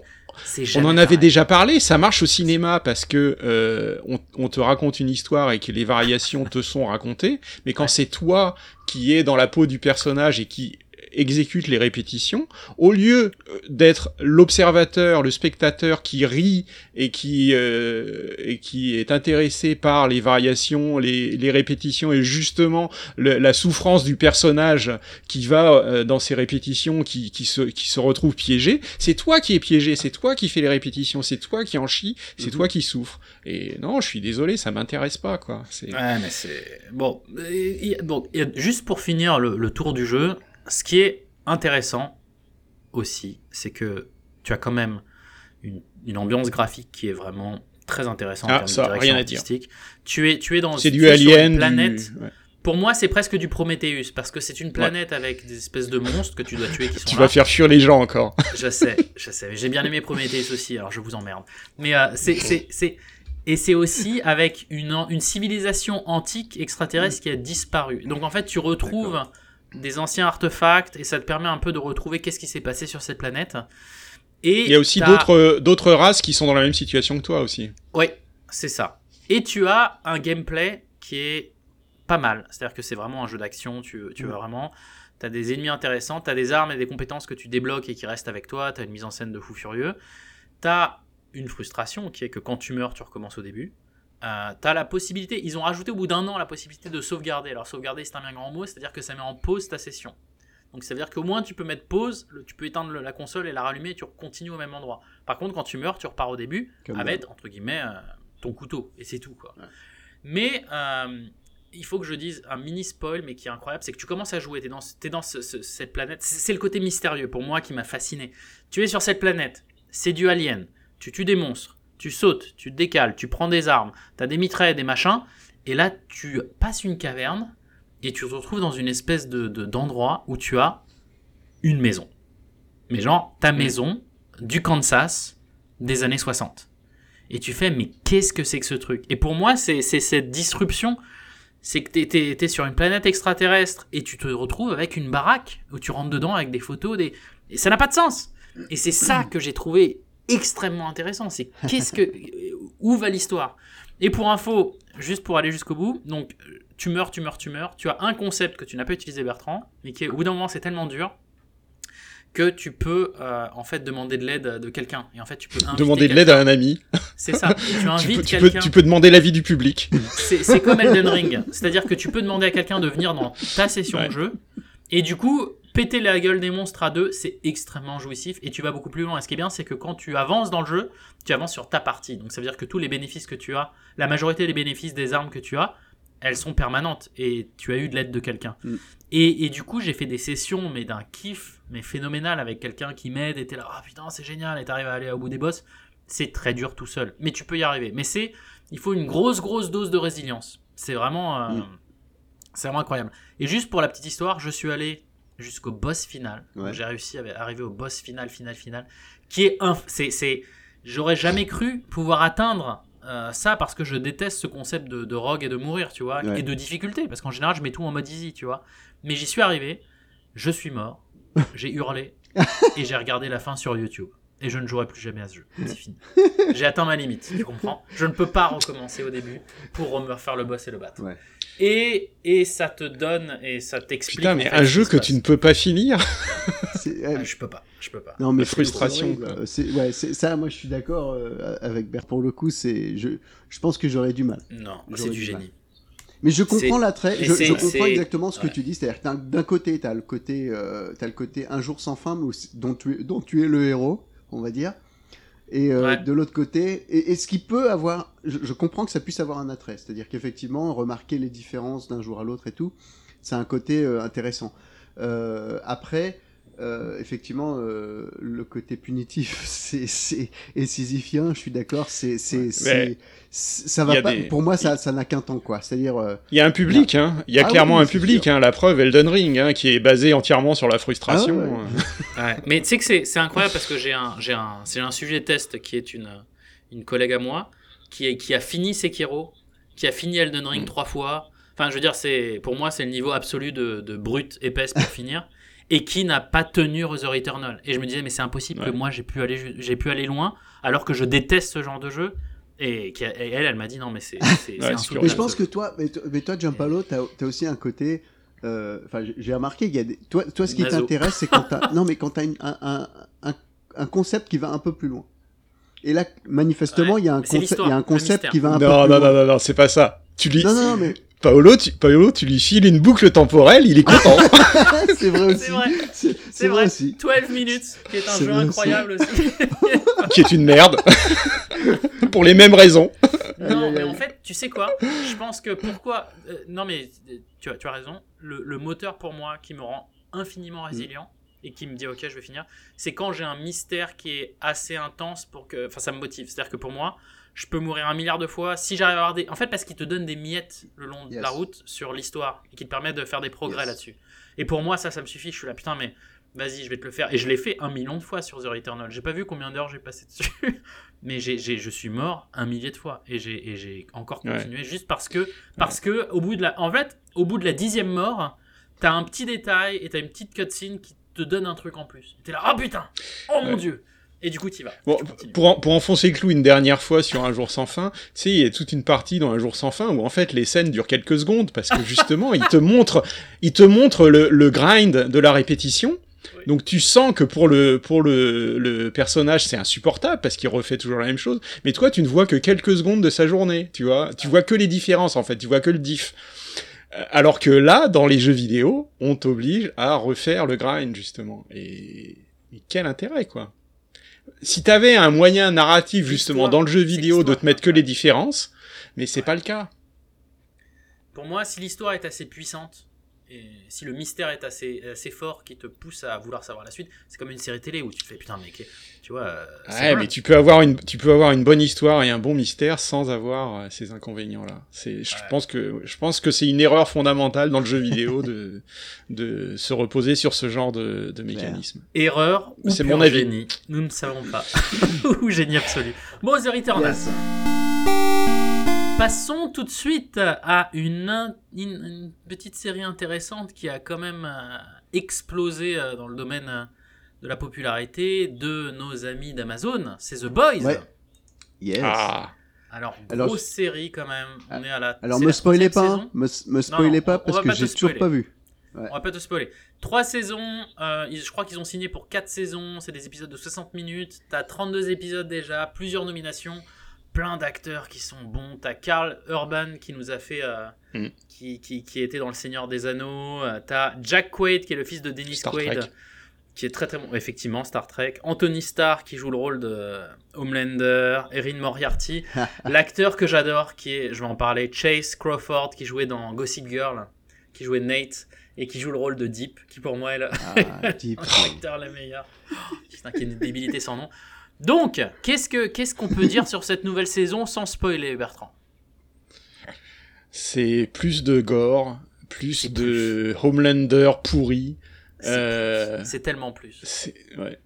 on, en avait pareil. déjà parlé. Ça marche au cinéma parce que euh, on, on te raconte une histoire et que les variations te sont racontées. Mais quand Ouais. c'est toi qui es dans la peau du personnage et qui exécute les répétitions, au lieu euh, d'être l'observateur, le spectateur qui rit et qui euh, et qui est intéressé par les variations, les, les répétitions et justement le- la souffrance du personnage qui va euh, dans ces répétitions, qui, qui se qui se retrouve piégé, c'est toi qui es piégé, c'est toi qui fais les répétitions, c'est toi qui en chie, c'est Mhm. toi qui souffre. Et non, je suis désolé, ça m'intéresse pas quoi. C'est Ouais, mais c'est. Bon, y a- bon juste pour finir le, le tour du jeu, ce qui est intéressant aussi, c'est que tu as quand même une, une ambiance graphique qui est vraiment très intéressante Ah, en termes ça, de direction rien à dire. artistique. Tu es, tu es dans du une alien, du- planète. ouais. Pour moi, c'est presque du Prometheus parce que c'est une planète avec des espèces de monstres que tu dois tuer qui sont Tu là. vas faire fuir les gens encore. Je sais, je sais. J'ai bien aimé Prometheus aussi, alors je vous emmerde. Mais euh, c'est, c'est, c'est, et c'est aussi avec une, une civilisation antique extraterrestre qui a disparu. Donc en fait, tu retrouves des anciens artefacts et ça te permet un peu de retrouver qu'est-ce qui s'est passé sur cette planète. Et Il y a aussi t'as- d'autres d'autres races qui sont dans la même situation que toi aussi. Ouais, c'est ça. Et tu as un gameplay qui est pas mal. C'est-à-dire que c'est vraiment un jeu d'action. Tu, tu vas vraiment. t'as des ennemis intéressants, t'as des armes et des compétences que tu débloques et qui restent avec toi, t'as une mise en scène de fou furieux, t'as une frustration qui est que quand tu meurs, tu recommences au début. Euh, t'as la possibilité, ils ont rajouté au bout d'un an la possibilité de sauvegarder. Alors sauvegarder c'est un bien grand mot, c'est-à-dire que ça met en pause ta session. Donc ça veut dire qu'au moins tu peux mettre pause, tu peux éteindre la console et la rallumer et tu continues au même endroit. Par contre quand tu meurs, tu repars au début Comme avec entre guillemets euh, ton couteau et c'est tout quoi. Ouais. Mais euh, il faut que je dise un mini spoil mais qui est incroyable, c'est que tu commences à jouer, dans, t'es dans ce- ce- cette planète, c'est le côté mystérieux pour moi qui m'a fasciné. Tu es sur cette planète, c'est du alien, tu tues des monstres, tu sautes, tu te décales, tu prends des armes, t'as des mitraillettes, des machins, et là tu passes une caverne et tu te retrouves dans une espèce de de- d'endroit où tu as une maison. Mais genre ta maison du Kansas des années 60. Et tu fais mais qu'est-ce que c'est que ce truc? Et pour moi c'est c'est cette disruption c'est que t'es, t'es- t'es sur une planète extraterrestre et tu te retrouves avec une baraque où tu rentres dedans avec des photos, des... et ça n'a pas de sens. Et c'est ça que j'ai trouvé extrêmement intéressant. C'est qu'est-ce que, où va l'histoire? Et pour info, juste pour aller jusqu'au bout, donc tu meurs, tu meurs, tu meurs. Tu as un concept que tu n'as pas utilisé Bertrand, mais qui est, au bout d'un moment c'est tellement dur que tu peux euh, en fait demander de l'aide de quelqu'un. Et en fait tu peux Demander de l'aide à un ami. C'est ça. Et tu Tu invites peux, tu, peux, quelqu'un. tu peux demander l'avis du public. C'est c'est comme Elden Ring. C'est-à-dire que tu peux demander à quelqu'un de venir dans ta session Ouais. de jeu. Et du coup, péter la gueule des monstres à deux, c'est extrêmement jouissif. Et tu vas beaucoup plus loin. Et ce qui est bien, c'est que quand tu avances dans le jeu, tu avances sur ta partie. Donc ça veut dire que tous les bénéfices que tu as, la majorité des bénéfices des armes que tu as, elles sont permanentes. Et tu as eu de l'aide de quelqu'un. Mm. Et, et du coup, j'ai fait des sessions, mais d'un kiff, mais phénoménal, avec quelqu'un qui m'aide. Et t'es là, ah putain, c'est génial. Et t'arrives à aller au bout des boss. C'est très dur tout seul. Mais tu peux y arriver. Mais c'est il faut une grosse grosse dose de résilience. C'est vraiment, euh, Mm. c'est vraiment incroyable. Et juste pour la petite histoire, je suis allé jusqu'au boss final. Ouais. J'ai réussi à arriver au boss final, final, final, qui est un, c'est, c'est, j'aurais jamais cru pouvoir atteindre euh, ça parce que je déteste ce concept de, de rogue et de mourir, tu vois, Ouais. et de difficulté, parce qu'en général je mets tout en mode easy, tu vois. Mais j'y suis arrivé, je suis mort, j'ai hurlé et j'ai regardé la fin sur YouTube. Et je ne jouerai plus jamais à ce jeu. C'est fini. J'ai atteint ma limite, tu comprends Je ne peux pas recommencer au début pour me faire le boss et le battre. Ouais. Et, et ça te donne et ça t'explique. Putain, en mais fait, un jeu que passe. tu ne peux pas finir. Ah, je peux pas, je peux pas. Non, mais frustration, c'est horrible. quoi. C'est ouais, c'est ça. Moi, je suis d'accord euh, avec Bert. Pour le coup, c'est je, je pense que j'aurais du mal. Non, J'aurais c'est du du mal. génie. Mais je comprends C'est- l'attrait. Je, comprends c'est- exactement ce que ouais. tu dis. C'est-à-dire que d'un côté, t'as le côté, euh, t'as le côté un jour sans fin, mais aussi- dont tu es, dont tu es le héros, on va dire. Et euh, Ouais. de l'autre côté, et, et ce qui peut avoir, je, je comprends que ça puisse avoir un attrait. C'est-à-dire qu'effectivement, remarquer les différences d'un jour à l'autre et tout, c'est un côté euh, intéressant. Euh, après, euh, effectivement, euh, le côté punitif, c'est c'est et sisyphien. Je suis d'accord. C'est ça va a pas. des- Pour moi, ça ça n'a qu'un temps quoi. C'est-à-dire euh, Il y a un public, hein. Il y a Ah clairement oui, un public, hein. La preuve, Elden Ring, hein, qui est basé entièrement sur la frustration. Ah ouais. Ouais. Mais tu sais que c'est c'est incroyable parce que j'ai un, j'ai un, c'est un sujet test qui est une, une collègue à moi qui, est, qui a fini Sekiro, qui a fini Elden Mm. Ring trois fois. Enfin, je veux dire, c'est pour moi, c'est le niveau absolu de, de brute épaisse pour finir. Et qui n'a pas tenu The Returnal. Et je me disais, mais c'est impossible que moi j'ai pu, aller, j'ai pu aller loin alors que je déteste ce genre de jeu. Et, elle, elle m'a dit, non, mais c'est c'est- c'est Ouais, Mais je pense que toi, mais, toi- mais toi, Giampaolo, t'as as aussi un côté. euh, Enfin, j'ai- j'ai remarqué qu'il y a des. Toi, toi ce qui Nazo. t'intéresse, c'est quand t'as. non, mais quand t'as une- un, un, un, concept qui va un peu plus loin. Et là, manifestement, Ouais, il y a un il y a un concept qui va un peu Non, plus non, loin. non, non, non, c'est pas ça. Tu lui... Non, non, non, mais Paolo, tu... Paolo, tu lui files une boucle temporelle, il est content. c'est vrai aussi. C'est vrai. C'est vrai vrai, aussi. 12 minutes, qui est un C'est jeu aussi. incroyable aussi. qui est une merde. Pour les mêmes raisons. Non, mais en fait, tu sais quoi? Je pense que pourquoi. euh, non, mais tu as, tu as raison. Le, le moteur pour moi qui me rend infiniment résilient et qui me dit ok, je vais finir, c'est quand j'ai un mystère qui est assez intense pour que. Enfin, ça me motive. C'est-à-dire que pour moi, je peux mourir un milliard de fois si j'arrive à avoir des. En fait, parce qu'il te donne des miettes le long de Yes. la route sur l'histoire et qui te permet de faire des progrès Yes. là-dessus. Et pour moi, ça, ça me suffit. Je suis là, putain, mais vas-y, je vais te le faire. Et je l'ai fait un million de fois sur The Returnal. J'ai pas vu combien d'heures j'ai passé dessus. Mais j'ai, j'ai- je suis mort un millier de fois. Et j'ai, et j'ai encore Ouais. continué juste parce que, parce que, au bout de la, en fait, au bout de la dixième mort, t'as un petit détail et t'as une petite cutscene qui te donne un truc en plus. Et T'es là, ah putain, oh mon Ouais. dieu. Et du coup, tu y vas. Bon, pour, en- pour enfoncer le clou une dernière fois sur Un jour sans fin, tu sais, il y a toute une partie dans Un jour sans fin où en fait les scènes durent quelques secondes parce que justement, il te montre, il te montre le, le grind de la répétition. Oui. Donc tu sens que pour le pour le, le personnage c'est insupportable parce qu'il refait toujours la même chose. Mais toi tu ne vois que quelques secondes de sa journée, tu vois. Tu vois que les différences en fait, tu vois que le diff. Euh, Alors que là, dans les jeux vidéo, on t'oblige à refaire le grind justement. Et, et quel intérêt quoi si t'avais un moyen narratif justement dans le jeu vidéo de te mettre que les différences, mais c'est Ouais. pas le cas. Pour moi, si l'histoire est assez puissante, et si le mystère est assez, assez fort qui te pousse à vouloir savoir la suite, c'est comme une série télé où tu te fais putain, mec, tu vois. euh, Ouais, mais tu peux avoir une, tu peux avoir une bonne histoire et un bon mystère sans avoir euh, ces inconvénients-là. C'est, je Ouais. pense que, je pense que c'est une erreur fondamentale dans le jeu vidéo de, de se reposer sur ce genre de, de mécanisme. Erreur ou C'est mon avis. génie Nous ne savons pas. ou génie absolu. Bon, The Returnal. Yes. Passons tout de suite à une, in- une- une petite série intéressante qui a quand même euh, explosé euh, dans le domaine euh, de la popularité de nos amis d'Amazon. C'est The Boys. Ouais. Yes. Ah, Alors, Alors, grosse série quand même. On est à la. Alors me la spoilez pas, hein. me, me spoilez non, pas on- on parce va que j'ai toujours pas vu. On va pas te spoiler. Trois saisons, euh, ils- je crois qu'ils ont signé pour quatre saisons, c'est des épisodes de 60 minutes, t'as 32 épisodes déjà, plusieurs nominations, plein d'acteurs qui sont bons, t'as Carl Urban qui nous a fait, euh, Mm. qui, qui, qui était dans Le Seigneur des Anneaux, euh, t'as Jack Quaid qui est le fils de Dennis Star Quaid, Trek. qui est très très bon, effectivement, Star Trek, Anthony Starr qui joue le rôle de Homelander, Erin Moriarty, l'acteur que j'adore qui est, je vais en parler, Chase Crawford qui jouait dans Gossip Girl, qui jouait Nate, et qui joue le rôle de Deep, qui pour moi est le, Ah, type. l'acteur le meilleur. Putain, qui est une débilité sans nom. Donc, qu'est-ce que qu'est-ce qu'on peut dire sur cette nouvelle saison sans spoiler, Bertrand? C'est plus de gore, plus de Homelander pourri. C'est Euh, c'est tellement plus. c'est, ouais.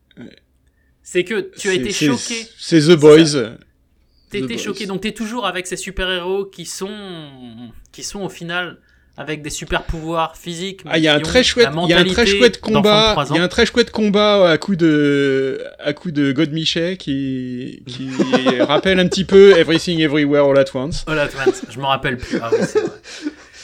Que tu as été choqué. C'est The Boys. Boys. choqué. Donc, t'es toujours avec ces super-héros qui sont, qui sont au final avec des super-pouvoirs physiques. Ah, il y a un très chouette, il y a un très chouette combat, 3 ans. il y a un très chouette combat à coup de, à coup de God Miché qui, qui rappelle un petit peu Everything Everywhere All at Once. Oh là, Twins, je me rappelle plus. Ah oui, vrai.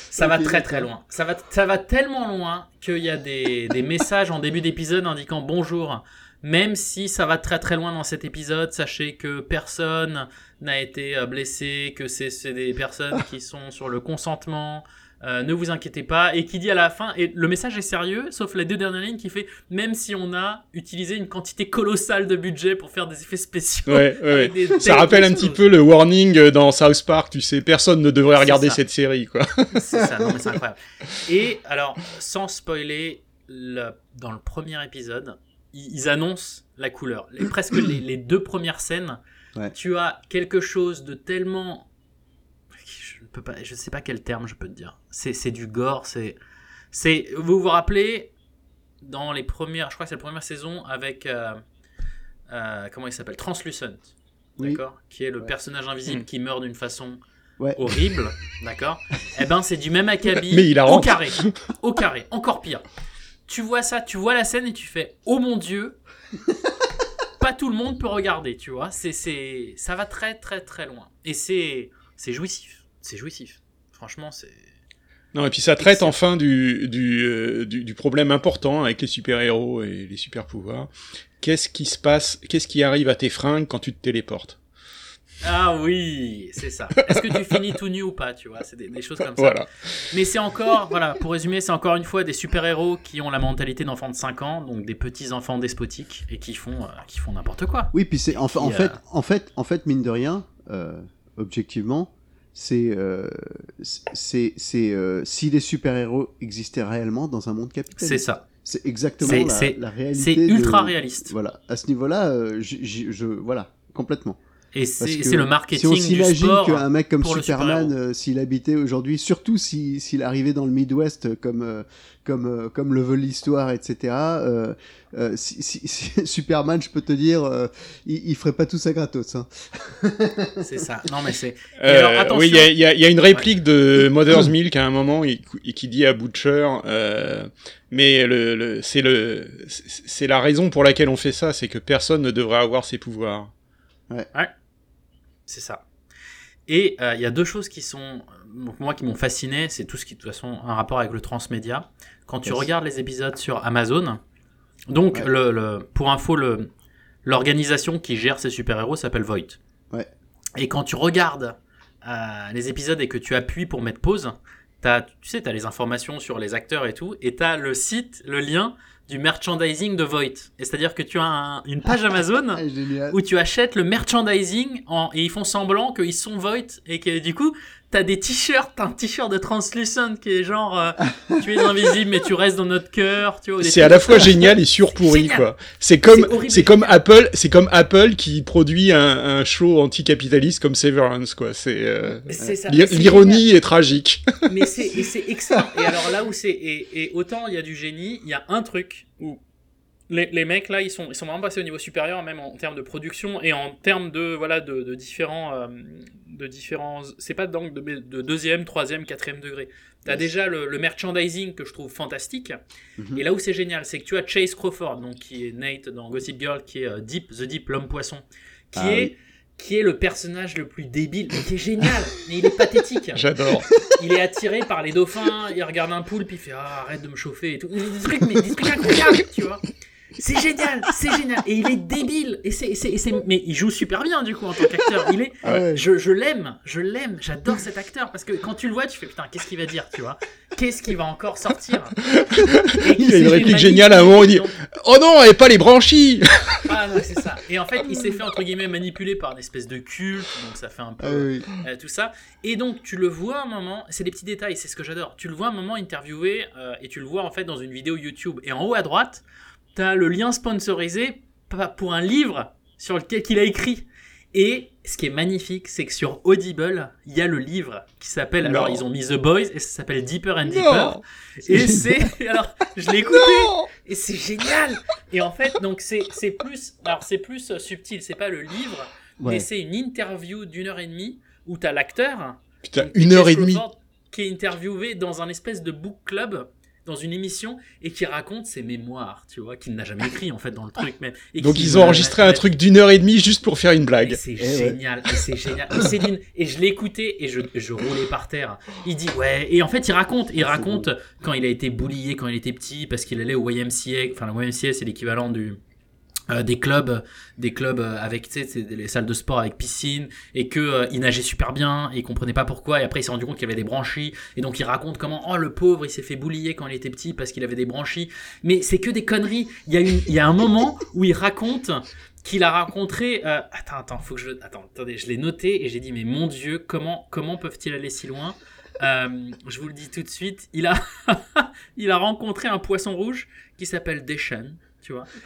Ça va très très loin. Ça va, ça va tellement loin qu'il y a des, des messages en début d'épisode indiquant bonjour. Même si ça va très très loin dans cet épisode, sachez que personne n'a été euh, blessé, que c'est c'est des personnes qui sont sur le consentement. Euh, ne vous inquiétez pas. Et qui dit à la fin, et le message est sérieux, sauf les deux dernières lignes qui fait même si on a utilisé une quantité colossale de budget pour faire des effets spéciaux. Ouais, ouais, Ça rappelle un petit peu le warning euh, dans South Park, tu sais, personne ne devrait regarder ça. cette série, quoi. C'est ça, non mais c'est incroyable. Et alors, sans spoiler, le- dans le premier épisode, ils, ils annoncent la couleur. Les, presque les, les deux premières scènes, Ouais. tu as quelque chose de tellement... Je ne peux pas, je sais pas quel terme je peux te dire. C'est du gore, c'est... c'est Vous vous rappelez, dans les premières, je crois que c'est la première saison, avec... euh, euh, comment il s'appelle? Translucent. Oui. D'accord? Qui est le Ouais. personnage invisible Mm. qui meurt d'une façon Ouais. horrible, d'accord? Eh ben, c'est du même acabit, Mais il a au rentre. carré, au carré, encore pire. Tu vois ça, tu vois la scène et tu fais, oh mon dieu, pas tout le monde peut regarder, tu vois? C'est, c'est, ça va très très très loin et c'est, c'est jouissif, c'est jouissif. Franchement, c'est. Non, et puis ça traite enfin du, du, euh, du, du problème important avec les super-héros et les super-pouvoirs. Qu'est-ce qui se passe, qu'est-ce qui arrive à tes fringues quand tu te téléportes? Ah oui, c'est ça. Est-ce que tu finis tout nu ou pas, tu vois? C'est des, des choses comme ça. Voilà. Mais c'est encore, voilà, pour résumer, c'est encore une fois des super-héros qui ont la mentalité d'enfants de 5 ans, donc des petits-enfants despotiques et qui font, euh, qui font n'importe quoi. Oui, puis c'est en, en Qui, euh, fait, en fait, en fait, mine de rien, euh, objectivement, c'est euh, c'est c'est euh, si les super héros existaient réellement dans un monde capitaliste. C'est ça. C'est exactement la, réalité. C'est de- ultra réaliste. Voilà, à ce niveau-là, euh, j- j- je voilà complètement. Et c'est le Si marketing on du s'imagine qu'un mec comme Superman, euh, s'il habitait aujourd'hui, surtout si- s'il arrivait dans le Midwest euh, comme euh, comme euh, comme le veut l'histoire, etc. euh, euh, si, si- si- Superman, je peux te dire, euh, il, il ferait pas tout ça gratos. Hein. C'est ça. Non, mais c'est. Euh, oui, il y a, il y a- y a une réplique de Mother's Milk à un moment et, et qui dit à Butcher, euh, mais le, le- c'est le, c'est c'est la raison pour laquelle on fait ça, c'est que personne ne devrait avoir ses pouvoirs. C'est ça. Et euh, il y a deux choses qui sont, euh, moi, qui m'ont fasciné. C'est tout ce qui, de toute façon, a un rapport avec le transmédia. Quand tu Yes. regardes les épisodes sur Amazon, donc, Ouais. le, le- pour info, l'organisation qui gère ces super-héros s'appelle Voight. Ouais. Et quand tu regardes euh, les épisodes et que tu appuies pour mettre pause, t'as, tu sais, tu as les informations sur les acteurs et tout, et tu as le site, le lien du merchandising de Voight. Et c'est-à-dire que tu as un- une page Amazon où tu achètes le merchandising en, et ils font semblant qu'ils sont Voight et que du coup t'as des t-shirts, t'as un t-shirt de Translucent qui est genre euh, tu es invisible mais tu restes dans notre cœur, tu vois. C'est à la fois ça. génial et surpourri, quoi. C'est comme, C'est. Apple, c'est comme Apple qui produit un, un show anticapitaliste comme Severance, quoi. C'est, euh, l'ironie est tragique. Mais c'est et c'est excellent. Et alors là où c'est et, et autant il y a du génie, il y a un truc où les, les mecs là ils sont ils sont vraiment passés au niveau supérieur même en termes de production et en termes de voilà de, de différents euh, de différents c'est pas donc de, de deuxième troisième quatrième degré t'as Yes. déjà le, le merchandising que je trouve fantastique Mhm. et là où c'est génial c'est que tu as Chase Crawford donc qui est Nate dans Gossip Girl qui est euh, Deep the Deep l'homme poisson qui Ah est oui. qui est le personnage le plus débile mais qui est génial mais il est pathétique J'adore. il est attiré par les dauphins, il regarde un poule, puis il fait ah, arrête de me chauffer et tout. Des trucs, mais des trucs incroyables, tu vois. C'est génial, c'est génial. Et il est débile. Et c'est, mais il joue super bien du coup en tant qu'acteur. Il est, Ah ouais. je, je l'aime, je l'aime, j'adore cet acteur parce que quand tu le vois, tu fais putain, qu'est-ce qu'il va dire, tu vois? Qu'est-ce qu'il va encore sortir? Et Il a une réplique géniale à un moment, il dit, donc- Oh non, et pas les branchies! Ah non, c'est ça. Et en fait, il s'est fait entre guillemets manipuler par une espèce de culte, donc ça fait un peu Ah oui. euh, tout ça. Et donc, tu le vois un moment, c'est des petits détails, c'est ce que j'adore. Tu le vois un moment interviewé euh, et tu le vois en fait dans une vidéo YouTube. Et en haut à droite, tu as le lien sponsorisé pour un livre sur lequel qu'il a écrit. Et ce qui est magnifique, c'est que sur Audible, il y a le livre qui s'appelle. Alors, ils ont mis The Boys et ça s'appelle Deeper and Deeper. Non! Et c'est. Alors, je l'ai écouté Non! et c'est génial. Et en fait, donc c'est c'est plus. Alors, c'est plus subtil, c'est pas le livre, Ouais. mais c'est une interview d'une heure et demie où t'as l'acteur. Putain, une heure et demie. Qui est interviewé dans un espèce de book club, dans une émission, et qui raconte ses mémoires, tu vois, qu'il n'a jamais écrit en fait dans le truc. Mais, et Donc ils ont enregistré un truc d'une heure et demie juste pour faire une blague. c'est Eh ouais. génial, et c'est génial. Et, c'est d'une- et je l'ai écouté et je, je roulais par terre. Il dit ouais, et en fait il raconte, il raconte quand il a été bullié quand il était petit parce qu'il allait au YMCA. Enfin le YMCA c'est l'équivalent du euh, des clubs, des clubs euh, avec les salles de sport avec piscine et que euh, il nageait super bien et il comprenait pas pourquoi et après il s'est rendu compte qu'il avait des branchies et donc il raconte comment oh le pauvre il s'est fait boulier quand il était petit parce qu'il avait des branchies mais c'est que des conneries il y a un moment où il raconte qu'il a rencontré. euh, attends, attends, faut que je. Attends, attendez, je l'ai noté et j'ai dit, mais mon Dieu, comment, comment peuvent-ils aller si loin? Je vous le dis tout de suite, il a, il a rencontré un poisson rouge qui s'appelle Deshan.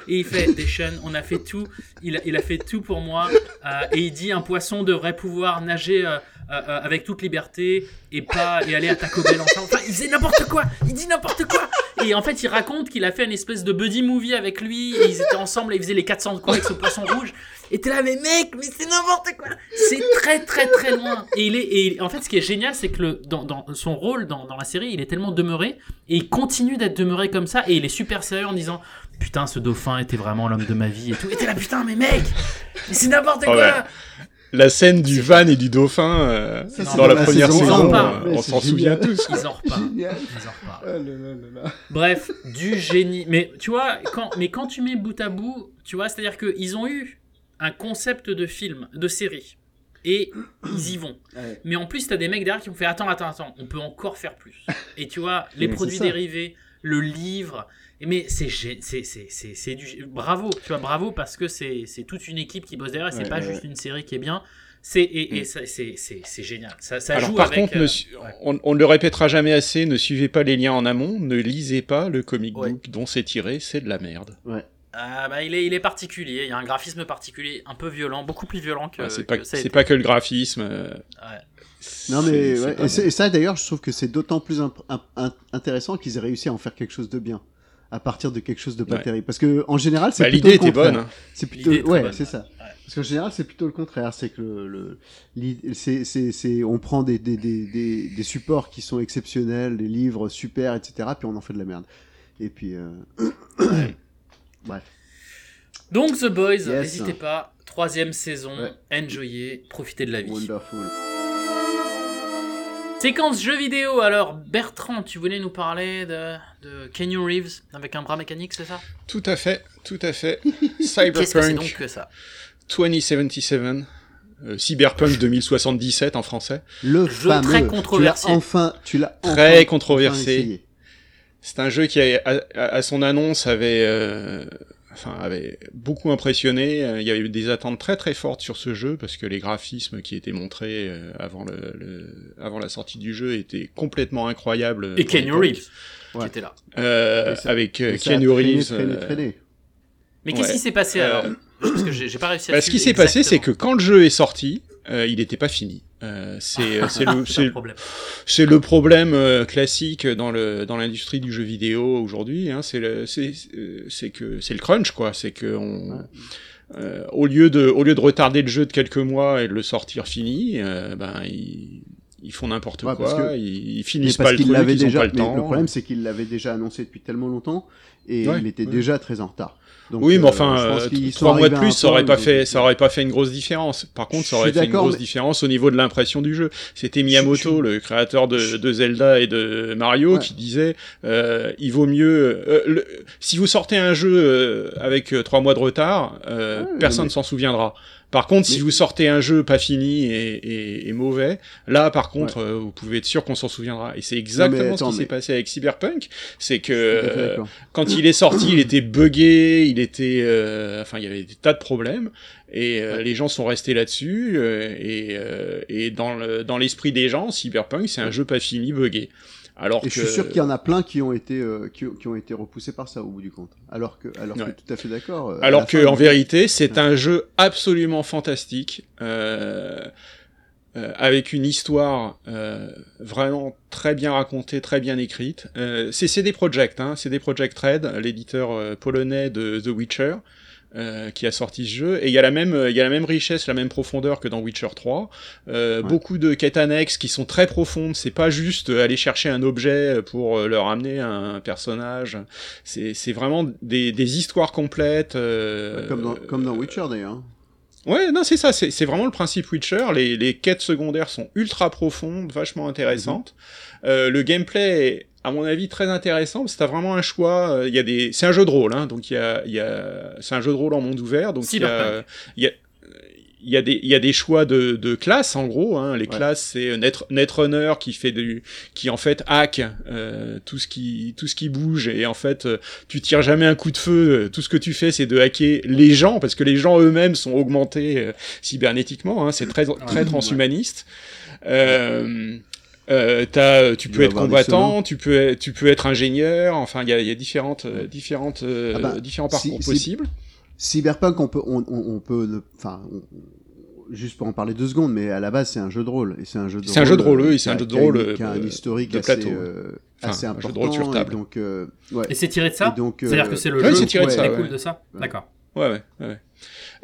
Et il fait Deshan, on a fait tout, il a, fait tout pour moi, euh, et il dit un poisson devrait pouvoir nager euh, euh, avec toute liberté et pas et aller à Taco Bell. Enfin, il faisait n'importe quoi, il dit n'importe quoi. Et en fait, il raconte qu'il a fait une espèce de buddy movie avec lui, et ils étaient ensemble et ils faisaient les 400 coups avec ce poisson rouge. Et t'es là, mais mec, mais c'est n'importe quoi. C'est très très très loin. Et il est, et en fait, ce qui est génial, c'est que le, dans, dans son rôle dans, dans la série, il est tellement demeuré et il continue d'être demeuré comme ça. Et il est super sérieux en disant, putain, ce dauphin était vraiment l'homme de ma vie et tout. Et t'es là, putain, mais mec, mais c'est n'importe Oh quoi. ouais. La scène du van et du dauphin euh, Ça, dans dans la la première saison euh, on c'est s'en souvient tous. Ils en reparlent. Génial. Ils en reparlent. Ah. Bref, du génie. Mais tu vois, quand, mais quand tu mets bout à bout, tu vois, c'est-à-dire qu'ils ont eu un concept de film, de série, et ils y vont. Ouais. Mais en plus, t'as des mecs derrière qui ont fait attends, attends, attends, on peut encore faire plus. Et tu vois, les Mais produits dérivés, le livre. Mais c'est gé- c'est c'est c'est c'est du bravo, tu vois, bravo parce que c'est c'est toute une équipe qui bosse derrière. C'est Ouais, pas ouais, juste une série qui est bien. C'est et, et Mm. ça- c'est c'est c'est génial. Ça ça Alors joue par avec. contre, euh, ne ouais. on, on ne le répétera jamais assez, ne suivez pas les liens en amont, ne lisez pas le comic Ouais. book dont c'est tiré, c'est de la merde. Ah, bah, il, est, il est particulier, il y a un graphisme particulier, un peu violent, beaucoup plus violent que. Ouais, c'est pas, que pas le graphisme. euh, Ouais. Non mais ouais, et, ça d'ailleurs je trouve que c'est d'autant plus intéressant qu'ils aient réussi à en faire quelque chose de bien à partir de quelque chose de pas Ouais. terrible parce que en général c'est Bah, plutôt l'idée était bonne. hein. c'est plutôt ouais c'est ça Ouais. parce qu'en général c'est plutôt le contraire c'est que le, le c'est c'est c'est on prend des des, des des des supports qui sont exceptionnels des livres super etc puis on en fait de la merde et puis euh... bref Donc, The Boys, Yes. n'hésitez pas, troisième saison, Ouais. enjoyez, profitez de la vie. wonderful Séquence jeux vidéo, alors Bertrand, tu voulais nous parler de, de Kenyon Reeves avec un bras mécanique, c'est ça? Tout à fait, tout à fait. Qu'est-ce que c'est Cyberpunk donc que ça? 2077. euh, Cyberpunk 2077 en français. le Jeu fameux très tu l'as controversé. enfin tu l'as Très enfin- controversé. enfin. C'est un jeu qui, a- à son annonce, avait, euh, enfin, avait beaucoup impressionné. Euh, Il y avait eu des attentes très très fortes sur ce jeu parce que les graphismes qui étaient montrés euh, avant, le, le- avant la sortie du jeu étaient complètement incroyables. Et pour Kenyon l'époque. Reeves, qui était là. Euh, Et ça- avec euh, Et traîné, Reeves. traîné, euh, traîné. Mais qu'est-ce Ouais. qui s'est passé Euh, alors? Parce que j'ai j'ai pas réussi à bah, ce qui s'est passé, c'est que quand le jeu est sorti, euh, il n'était pas fini. Euh, c'est euh, c'est le, C'est c'est un problème. C'est le problème euh, classique dans le dans l'industrie du jeu vidéo aujourd'hui. Hein, c'est le c'est euh, c'est que c'est le crunch quoi. C'est que on euh, au lieu de au lieu de retarder le jeu de quelques mois et de le sortir fini, euh, ben ils ils font n'importe Ouais, parce quoi. que- Ils, finissent parce pas le truc. Ils ont déjà. pas le mais temps. le problème, c'est qu'il l'avait déjà annoncé depuis tellement longtemps et Ouais, il était ouais. déjà très en retard. Donc, oui, mais euh, enfin, euh, trois mois de plus, ça aurait pas fait, ça aurait pas fait une grosse différence. Par contre, ça aurait fait une grosse mais- différence au niveau de l'impression du jeu. C'était Miyamoto, le créateur de, de Zelda et de Mario, Ouais. qui disait, euh, il vaut mieux, euh, le- si vous sortez un jeu avec trois mois de retard, euh, Ouais, personne mais- ne s'en souviendra. Par contre, si vous sortez un jeu pas fini et, et- et mauvais, là, par contre, euh, vous pouvez être sûr qu'on s'en souviendra. Et c'est exactement attends, ce qui s'est passé avec Cyberpunk. C'est que euh, quand il est sorti, il était buggé, il était, euh, enfin, il y avait des tas de problèmes, et euh, les gens sont restés là-dessus. euh, et, euh, et dans le dans l'esprit des gens, Cyberpunk, c'est un jeu pas fini, buggé. Alors Et que je suis sûr qu'il y en a plein qui ont été euh, qui, ont- qui ont été repoussés par ça au bout du compte. Alors que alors Ouais. que tout à fait d'accord. euh, Alors que fin, en il- vérité, c'est Ouais. un jeu absolument fantastique, euh, euh, avec une histoire euh, vraiment très bien racontée, très bien écrite. Euh, c'est CD Projekt, hein, CD Projekt Red, l'éditeur euh, polonais de The Witcher. Euh, qui a sorti ce jeu et il y a la même il y a la même richesse la même profondeur que dans Witcher 3 euh, Ouais. beaucoup de quêtes annexes qui sont très profondes c'est pas juste aller chercher un objet pour euh, leur amener un personnage c'est c'est vraiment des, des histoires complètes euh, Comme dans, comme dans Witcher d'ailleurs. Ouais, non, c'est ça, c'est vraiment le principe Witcher. Les, les quêtes secondaires sont ultra profondes, vachement intéressantes. Euh, le gameplay est, à mon avis, très intéressant, parce que t'as vraiment un choix. euh, Il y a des, c'est un jeu de rôle, hein, donc il y a, il y a, c'est un jeu de rôle en monde ouvert, donc il y a, il y a, il y a des, il y a des choix de, de classes en gros. Hein. Les Ouais. classes, c'est Net, Netrunner qui fait du, qui en fait hack euh, tout ce qui, tout ce qui bouge et en fait euh, tu tires jamais un coup de feu. euh, Tout ce que tu fais, c'est de hacker les gens parce que les gens eux-mêmes sont augmentés euh, cybernétiquement. Hein. C'est très, très transhumaniste. Euh, euh, t'as, tu Il peux être combattant, tu peux, tu peux être ingénieur. Enfin, il y a, il y a différentes, euh, différentes, euh, Ah bah, différents si- parcours si- possibles. Cyberpunk, on peut, on, on, on peut, enfin, juste pour en parler deux secondes, mais à la base c'est un jeu de rôle et c'est un jeu de C'est un jeu de rôle, euh, oui, c'est un jeu de rôle, qui a un euh, historique de assez, plateau. euh, Enfin, assez un jeu important. de rôle sur et table. donc, euh, ouais. Et c'est tiré de ça Et euh, C'est-à-dire que c'est le ouais, jeu c'est tiré de qui ça, découle ouais. de ça Ouais. D'accord. Ouais, ouais.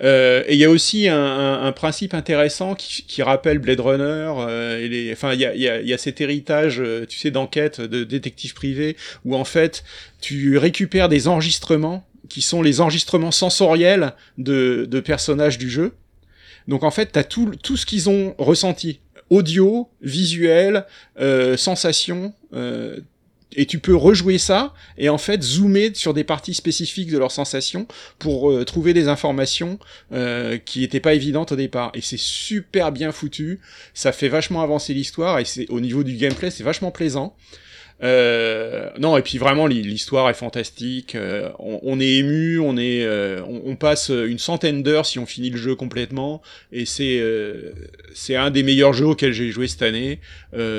Euh, et il y a aussi un, principe intéressant qui, rappelle Blade Runner. euh, enfin, il y a, cet héritage, euh, tu sais, d'enquête de détective privé, où en fait, tu récupères des enregistrements qui sont les enregistrements sensoriels de, personnages du jeu. Donc en fait, t'as tout, tout ce qu'ils ont ressenti, audio, visuel, euh, sensation. Et tu peux rejouer ça et en fait zoomer sur des parties spécifiques de leurs sensations pour euh, trouver des informations euh, qui n'étaient pas évidentes au départ. Et c'est super bien foutu, ça fait vachement avancer l'histoire et c'est au niveau du gameplay c'est vachement plaisant. Euh, non, et puis vraiment l'histoire est fantastique. Euh, on, est ému, on est, euh, on, passe une centaine d'heures si on finit le jeu complètement, et c'est c'est un des meilleurs jeux auxquels j'ai joué cette année.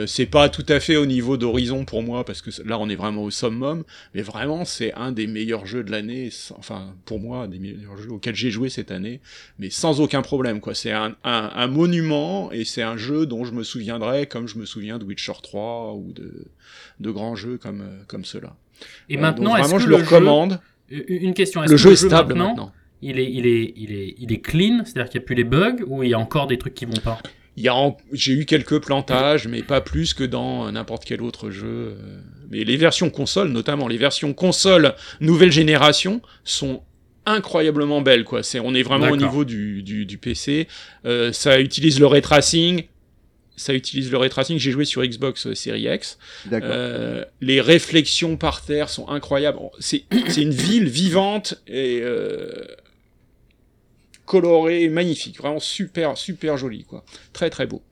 C'est pas tout à fait au niveau d'Horizon pour moi parce que là on est vraiment au summum, mais vraiment c'est un des meilleurs jeux de l'année. Enfin pour moi, des meilleurs jeux auxquels j'ai joué cette année, mais sans aucun problème quoi. C'est un, un, un monument et c'est un jeu dont je me souviendrai comme je me souviens de Witcher 3 ou de de grands jeux comme, euh, comme ceux-là. Et maintenant, euh, est-ce que je le le recommande. Jeu... Une question, Le est-ce jeu que est stable maintenant, maintenant. Il est, il, est, il, est, il est clean, c'est-à-dire qu'il n'y a plus les bugs, ou il y a encore des trucs qui vont pas? Il y a en- j'ai eu quelques plantages, mais pas plus que dans n'importe quel autre jeu. euh. Mais les versions console, notamment les versions console nouvelle génération, sont incroyablement belles. Quoi. C'est, on est vraiment au niveau du, du, du PC. Euh, ça utilise le ray tracing. Ça utilise le ray tracing. J'ai joué sur Xbox euh, Series X. Euh, les réflexions par terre sont incroyables. C'est c'est une ville vivante et euh, colorée, magnifique, vraiment super super jolie quoi, très très beau.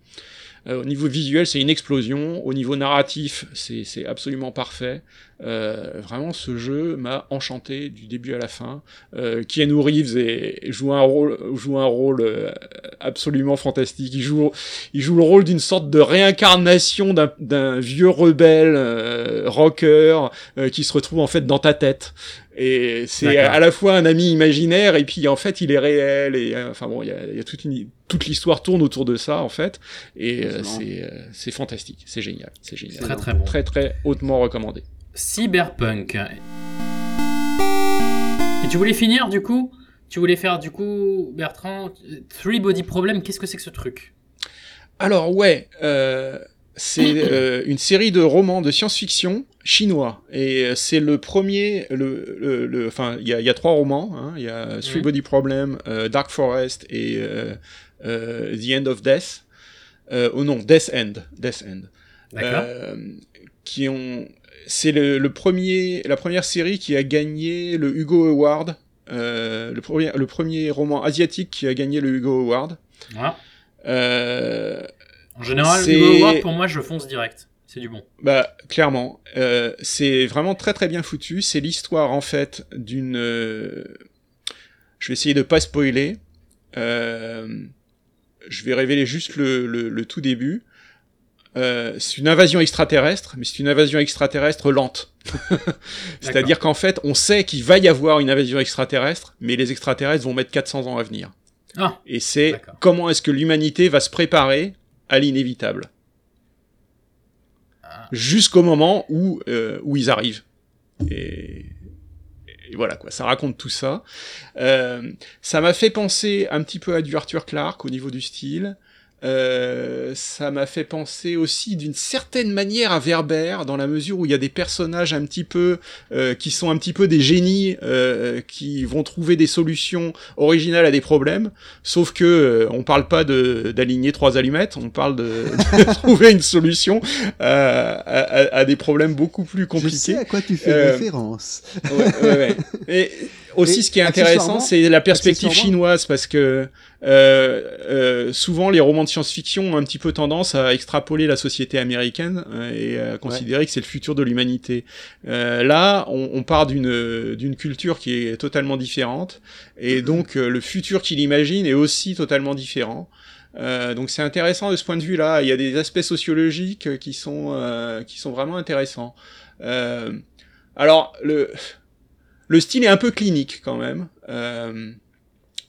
Euh, au niveau visuel, c'est une explosion. Au niveau narratif, c'est absolument parfait. Euh, vraiment, ce jeu m'a enchanté du début à la fin. Euh, Keanu Reeves est- joue un rôle, joue un rôle euh, absolument fantastique. Il joue, il joue le rôle d'une sorte de réincarnation d'un- d'un vieux rebelle euh, rocker euh, qui se retrouve en fait dans ta tête. Et c'est à la fois un ami imaginaire et puis en fait il est réel. Et euh, enfin bon, il y a, il y a toute une toute l'histoire tourne autour de ça en fait. Et euh, c'est euh, c'est fantastique, c'est génial, c'est génial. Très très bon. Très très hautement recommandé. Cyberpunk. Et tu voulais finir du coup? Tu voulais faire du coup, Bertrand, Three Body Problem, qu'est-ce que c'est que ce truc? Alors ouais, euh, c'est euh, une série de romans de science-fiction chinois et euh, c'est le premier, le, le, le- enfin il y a, il y a trois romans, hein, il y a Three. Body Problem, euh, Dark Forest et euh, The End of Death. Oh non, Death End, Death End. D'accord qui ont, c'est le, le premier, la première série qui a gagné le Hugo Award. Le, premier, le premier roman asiatique qui a gagné le Hugo Award. Ah. Euh, En général, Hugo pour moi, je fonce direct. C'est du bon. Bah, clairement, euh, c'est vraiment très très bien foutu. C'est l'histoire en fait d'une. euh, Je vais essayer de pas spoiler. Euh, Je vais révéler juste le, le, le tout début. Euh, c'est une invasion extraterrestre, mais c'est une invasion extraterrestre lente. C'est-à-dire qu'en fait, on sait qu'il va y avoir une invasion extraterrestre, mais les extraterrestres vont mettre 400 ans à venir. Ah, Et c'est comment est-ce que l'humanité va se préparer à l'inévitable. Jusqu'au moment où, euh, où ils arrivent. Et, et voilà quoi, ça raconte tout ça. Euh, ça m'a fait penser un petit peu à du Arthur Clarke au niveau du style. Euh, ça m'a fait penser aussi d'une certaine manière à Werber dans la mesure où il y a des personnages un petit peu euh, qui sont un petit peu des génies euh, qui vont trouver des solutions originales à des problèmes sauf que euh, on parle pas de d'aligner trois allumettes on parle de, de trouver une solution euh, à, à- à des problèmes beaucoup plus Je sais compliqués à quoi tu fais référence. ouais, ouais, ouais. Et aussi, Et ce qui est intéressant, c'est la perspective chinoise, parce que euh, euh, souvent les romans de science-fiction ont un petit peu tendance à extrapoler la société américaine euh, et à considérer que c'est le futur de l'humanité. Euh, là, on, on part d'une d'une culture qui est totalement différente, et donc euh, le futur qu'il imagine est aussi totalement différent. Euh, donc c'est intéressant de ce point de vue-là. Il y a des aspects sociologiques qui sont euh, qui sont vraiment intéressants. Euh, alors le le style est un peu clinique quand même. Euh,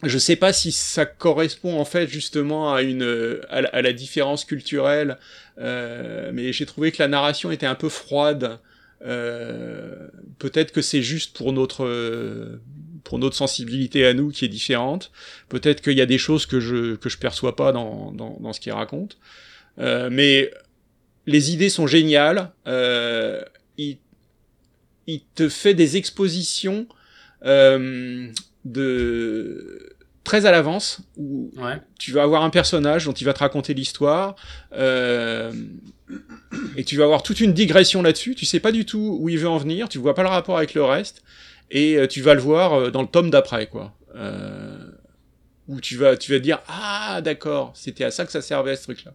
je sais pas si ça correspond en fait justement à une à la, à la différence culturelle, euh, mais j'ai trouvé que la narration était un peu froide. Euh, Peut-être que c'est juste pour notre euh, pour notre sensibilité à nous qui est différente. Peut-être qu'il y a des choses que je que je perçois pas dans dans, ce qu'il raconte. Euh, mais les idées sont géniales. Euh, il te fait des expositions euh, de très à l'avance où ouais. tu vas avoir un personnage dont il va te raconter l'histoire euh, et tu vas avoir toute une digression là-dessus. Tu sais pas du tout où il veut en venir, tu vois pas le rapport avec le reste et euh, tu vas le voir dans le tome d'après quoi. Euh, où tu vas tu vas te dire ah d'accord c'était à ça que ça servait ce truc là.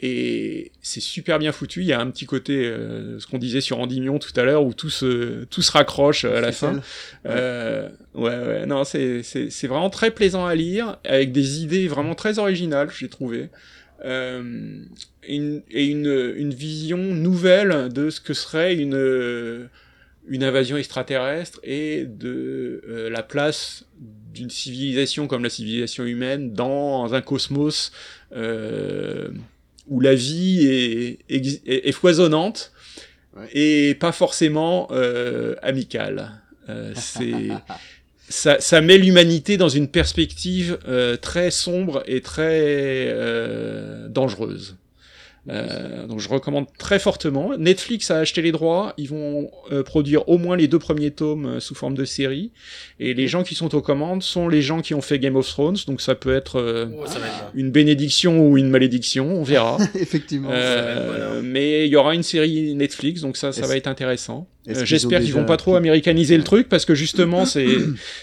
Et c'est super bien foutu. Il y a un petit côté, euh, ce qu'on disait sur Endymion tout à l'heure, où tout se, tout se raccroche à la fin. Euh, ouais, ouais, non, c'est, c'est, c'est vraiment très plaisant à lire, avec des idées vraiment très originales, j'ai trouvé. Euh, une, et une, une vision nouvelle de ce que serait une, une invasion extraterrestre et de euh, la place d'une civilisation comme la civilisation humaine dans un cosmos euh, où la vie est, est, est foisonnante Ouais. et pas forcément euh, amicale. Euh, c'est ça, ça met l'humanité dans une perspective euh, très sombre et très euh, dangereuse. Euh, donc je recommande très fortement. Netflix a acheté les droits, ils vont euh, produire au moins les deux premiers tomes euh, sous forme de série, et les gens qui sont aux commandes sont les gens qui ont fait Game of Thrones, donc ça peut être euh, Oh, ça être bon. une bénédiction ou une malédiction, on verra. Effectivement. Euh, mais il y aura une série Netflix, donc ça, ça va être intéressant. qu'ils J'espère qu'ils vont déjà pas trop américaniser le truc, parce que justement, c'est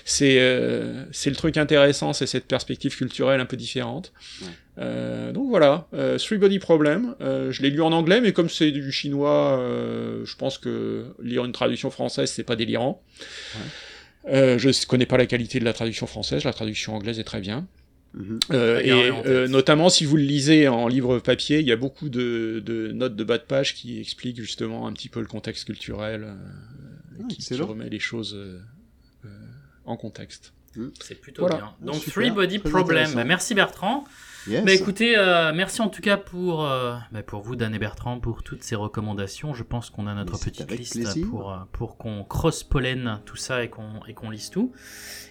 c'est euh, c'est le truc intéressant, c'est cette perspective culturelle un peu différente. Ouais. Euh, donc voilà, euh, Three Body Problem. euh, je l'ai lu en anglais, mais comme c'est du chinois, euh, je pense que lire une traduction française, c'est pas délirant. Euh, je connais pas la qualité de la traduction française, la traduction anglaise est très bien. Très et euh, notamment si vous le lisez en livre papier, il y a beaucoup de, de notes de bas de page qui expliquent justement un petit peu le contexte culturel, euh, Ah, qui, qui remet les choses euh, euh, en contexte. C'est plutôt Voilà. bien. Donc, Super, Three Body très Problem. Bah, merci Bertrand. Yes. Bah écoutez, euh, merci en tout cas pour, euh, bah, pour vous, Dan et Bertrand, pour toutes ces recommandations. Je pense qu'on a notre Mais petite liste plaisir. pour, euh, pour qu'on cross-pollen tout ça et qu'on qu'on lise tout.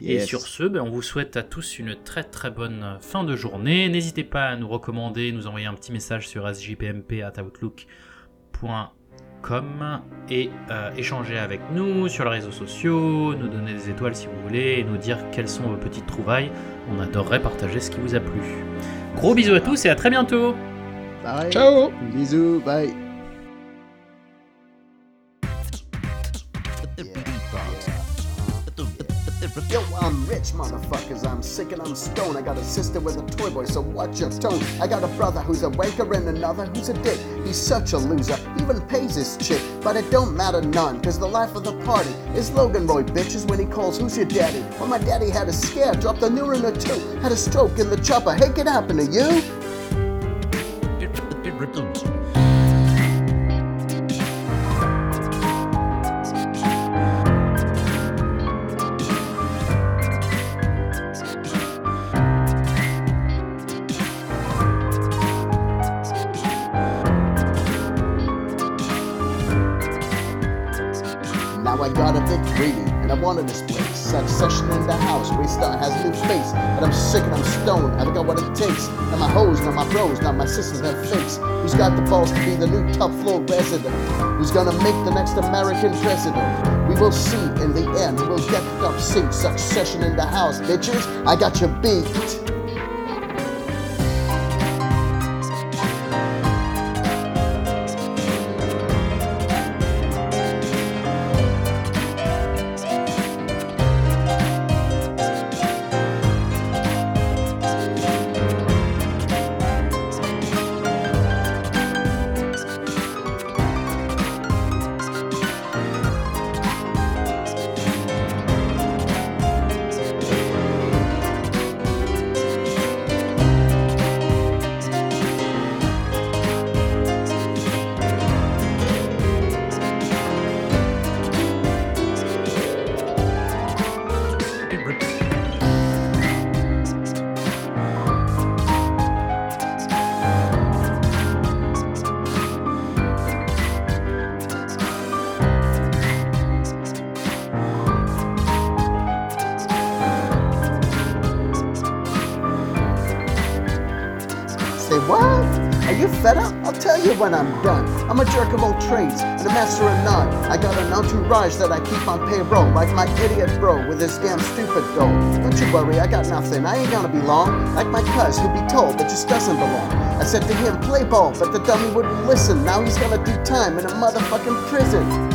Et sur ce, bah, on vous souhaite à tous une très très bonne fin de journée. N'hésitez pas à nous recommander, nous envoyer un petit message sur sjpmp.outlook.com et euh, échanger avec nous sur les réseaux sociaux, nous donner des étoiles si vous voulez et nous dire quelles sont vos petites trouvailles. On adorerait partager ce qui vous a plu. Gros bisous à tous et à très bientôt Pareil. Ciao Bisous, bye. Yo, I'm rich, motherfuckers. I'm sick and I'm stoned. I got a sister with a toy boy, so watch your tone. I got a brother who's a wanker and another who's a dick. He's such a loser, even pays his chick. But it don't matter none, cause the life of the party is Logan Roy, bitches, when he calls, Who's your daddy? Well, my daddy had a scare, dropped a neuron or two, had a stroke in the chopper. Hey, could happen to you? I wanted this place. Succession in the house, restart has a new face. But I'm sick and I'm stoned, I got what it takes. Not my hoes, not my bros, not my sisters have fakes. Who's got the balls to be the new top floor resident? Who's gonna make the next American president? We will see in the end we'll get the top seat. Succession in the house, bitches. I got you beat. Tell you when I'm done. I'm a jerk of all trades and a master of none. I got an entourage that I keep on payroll, like my idiot bro with his damn stupid goal. Don't you worry, I got nothing. I ain't gonna be long. Like my cuz who be told that just doesn't belong. I said to him, play ball, but the dummy wouldn't listen. Now he's gonna do time in a motherfucking prison.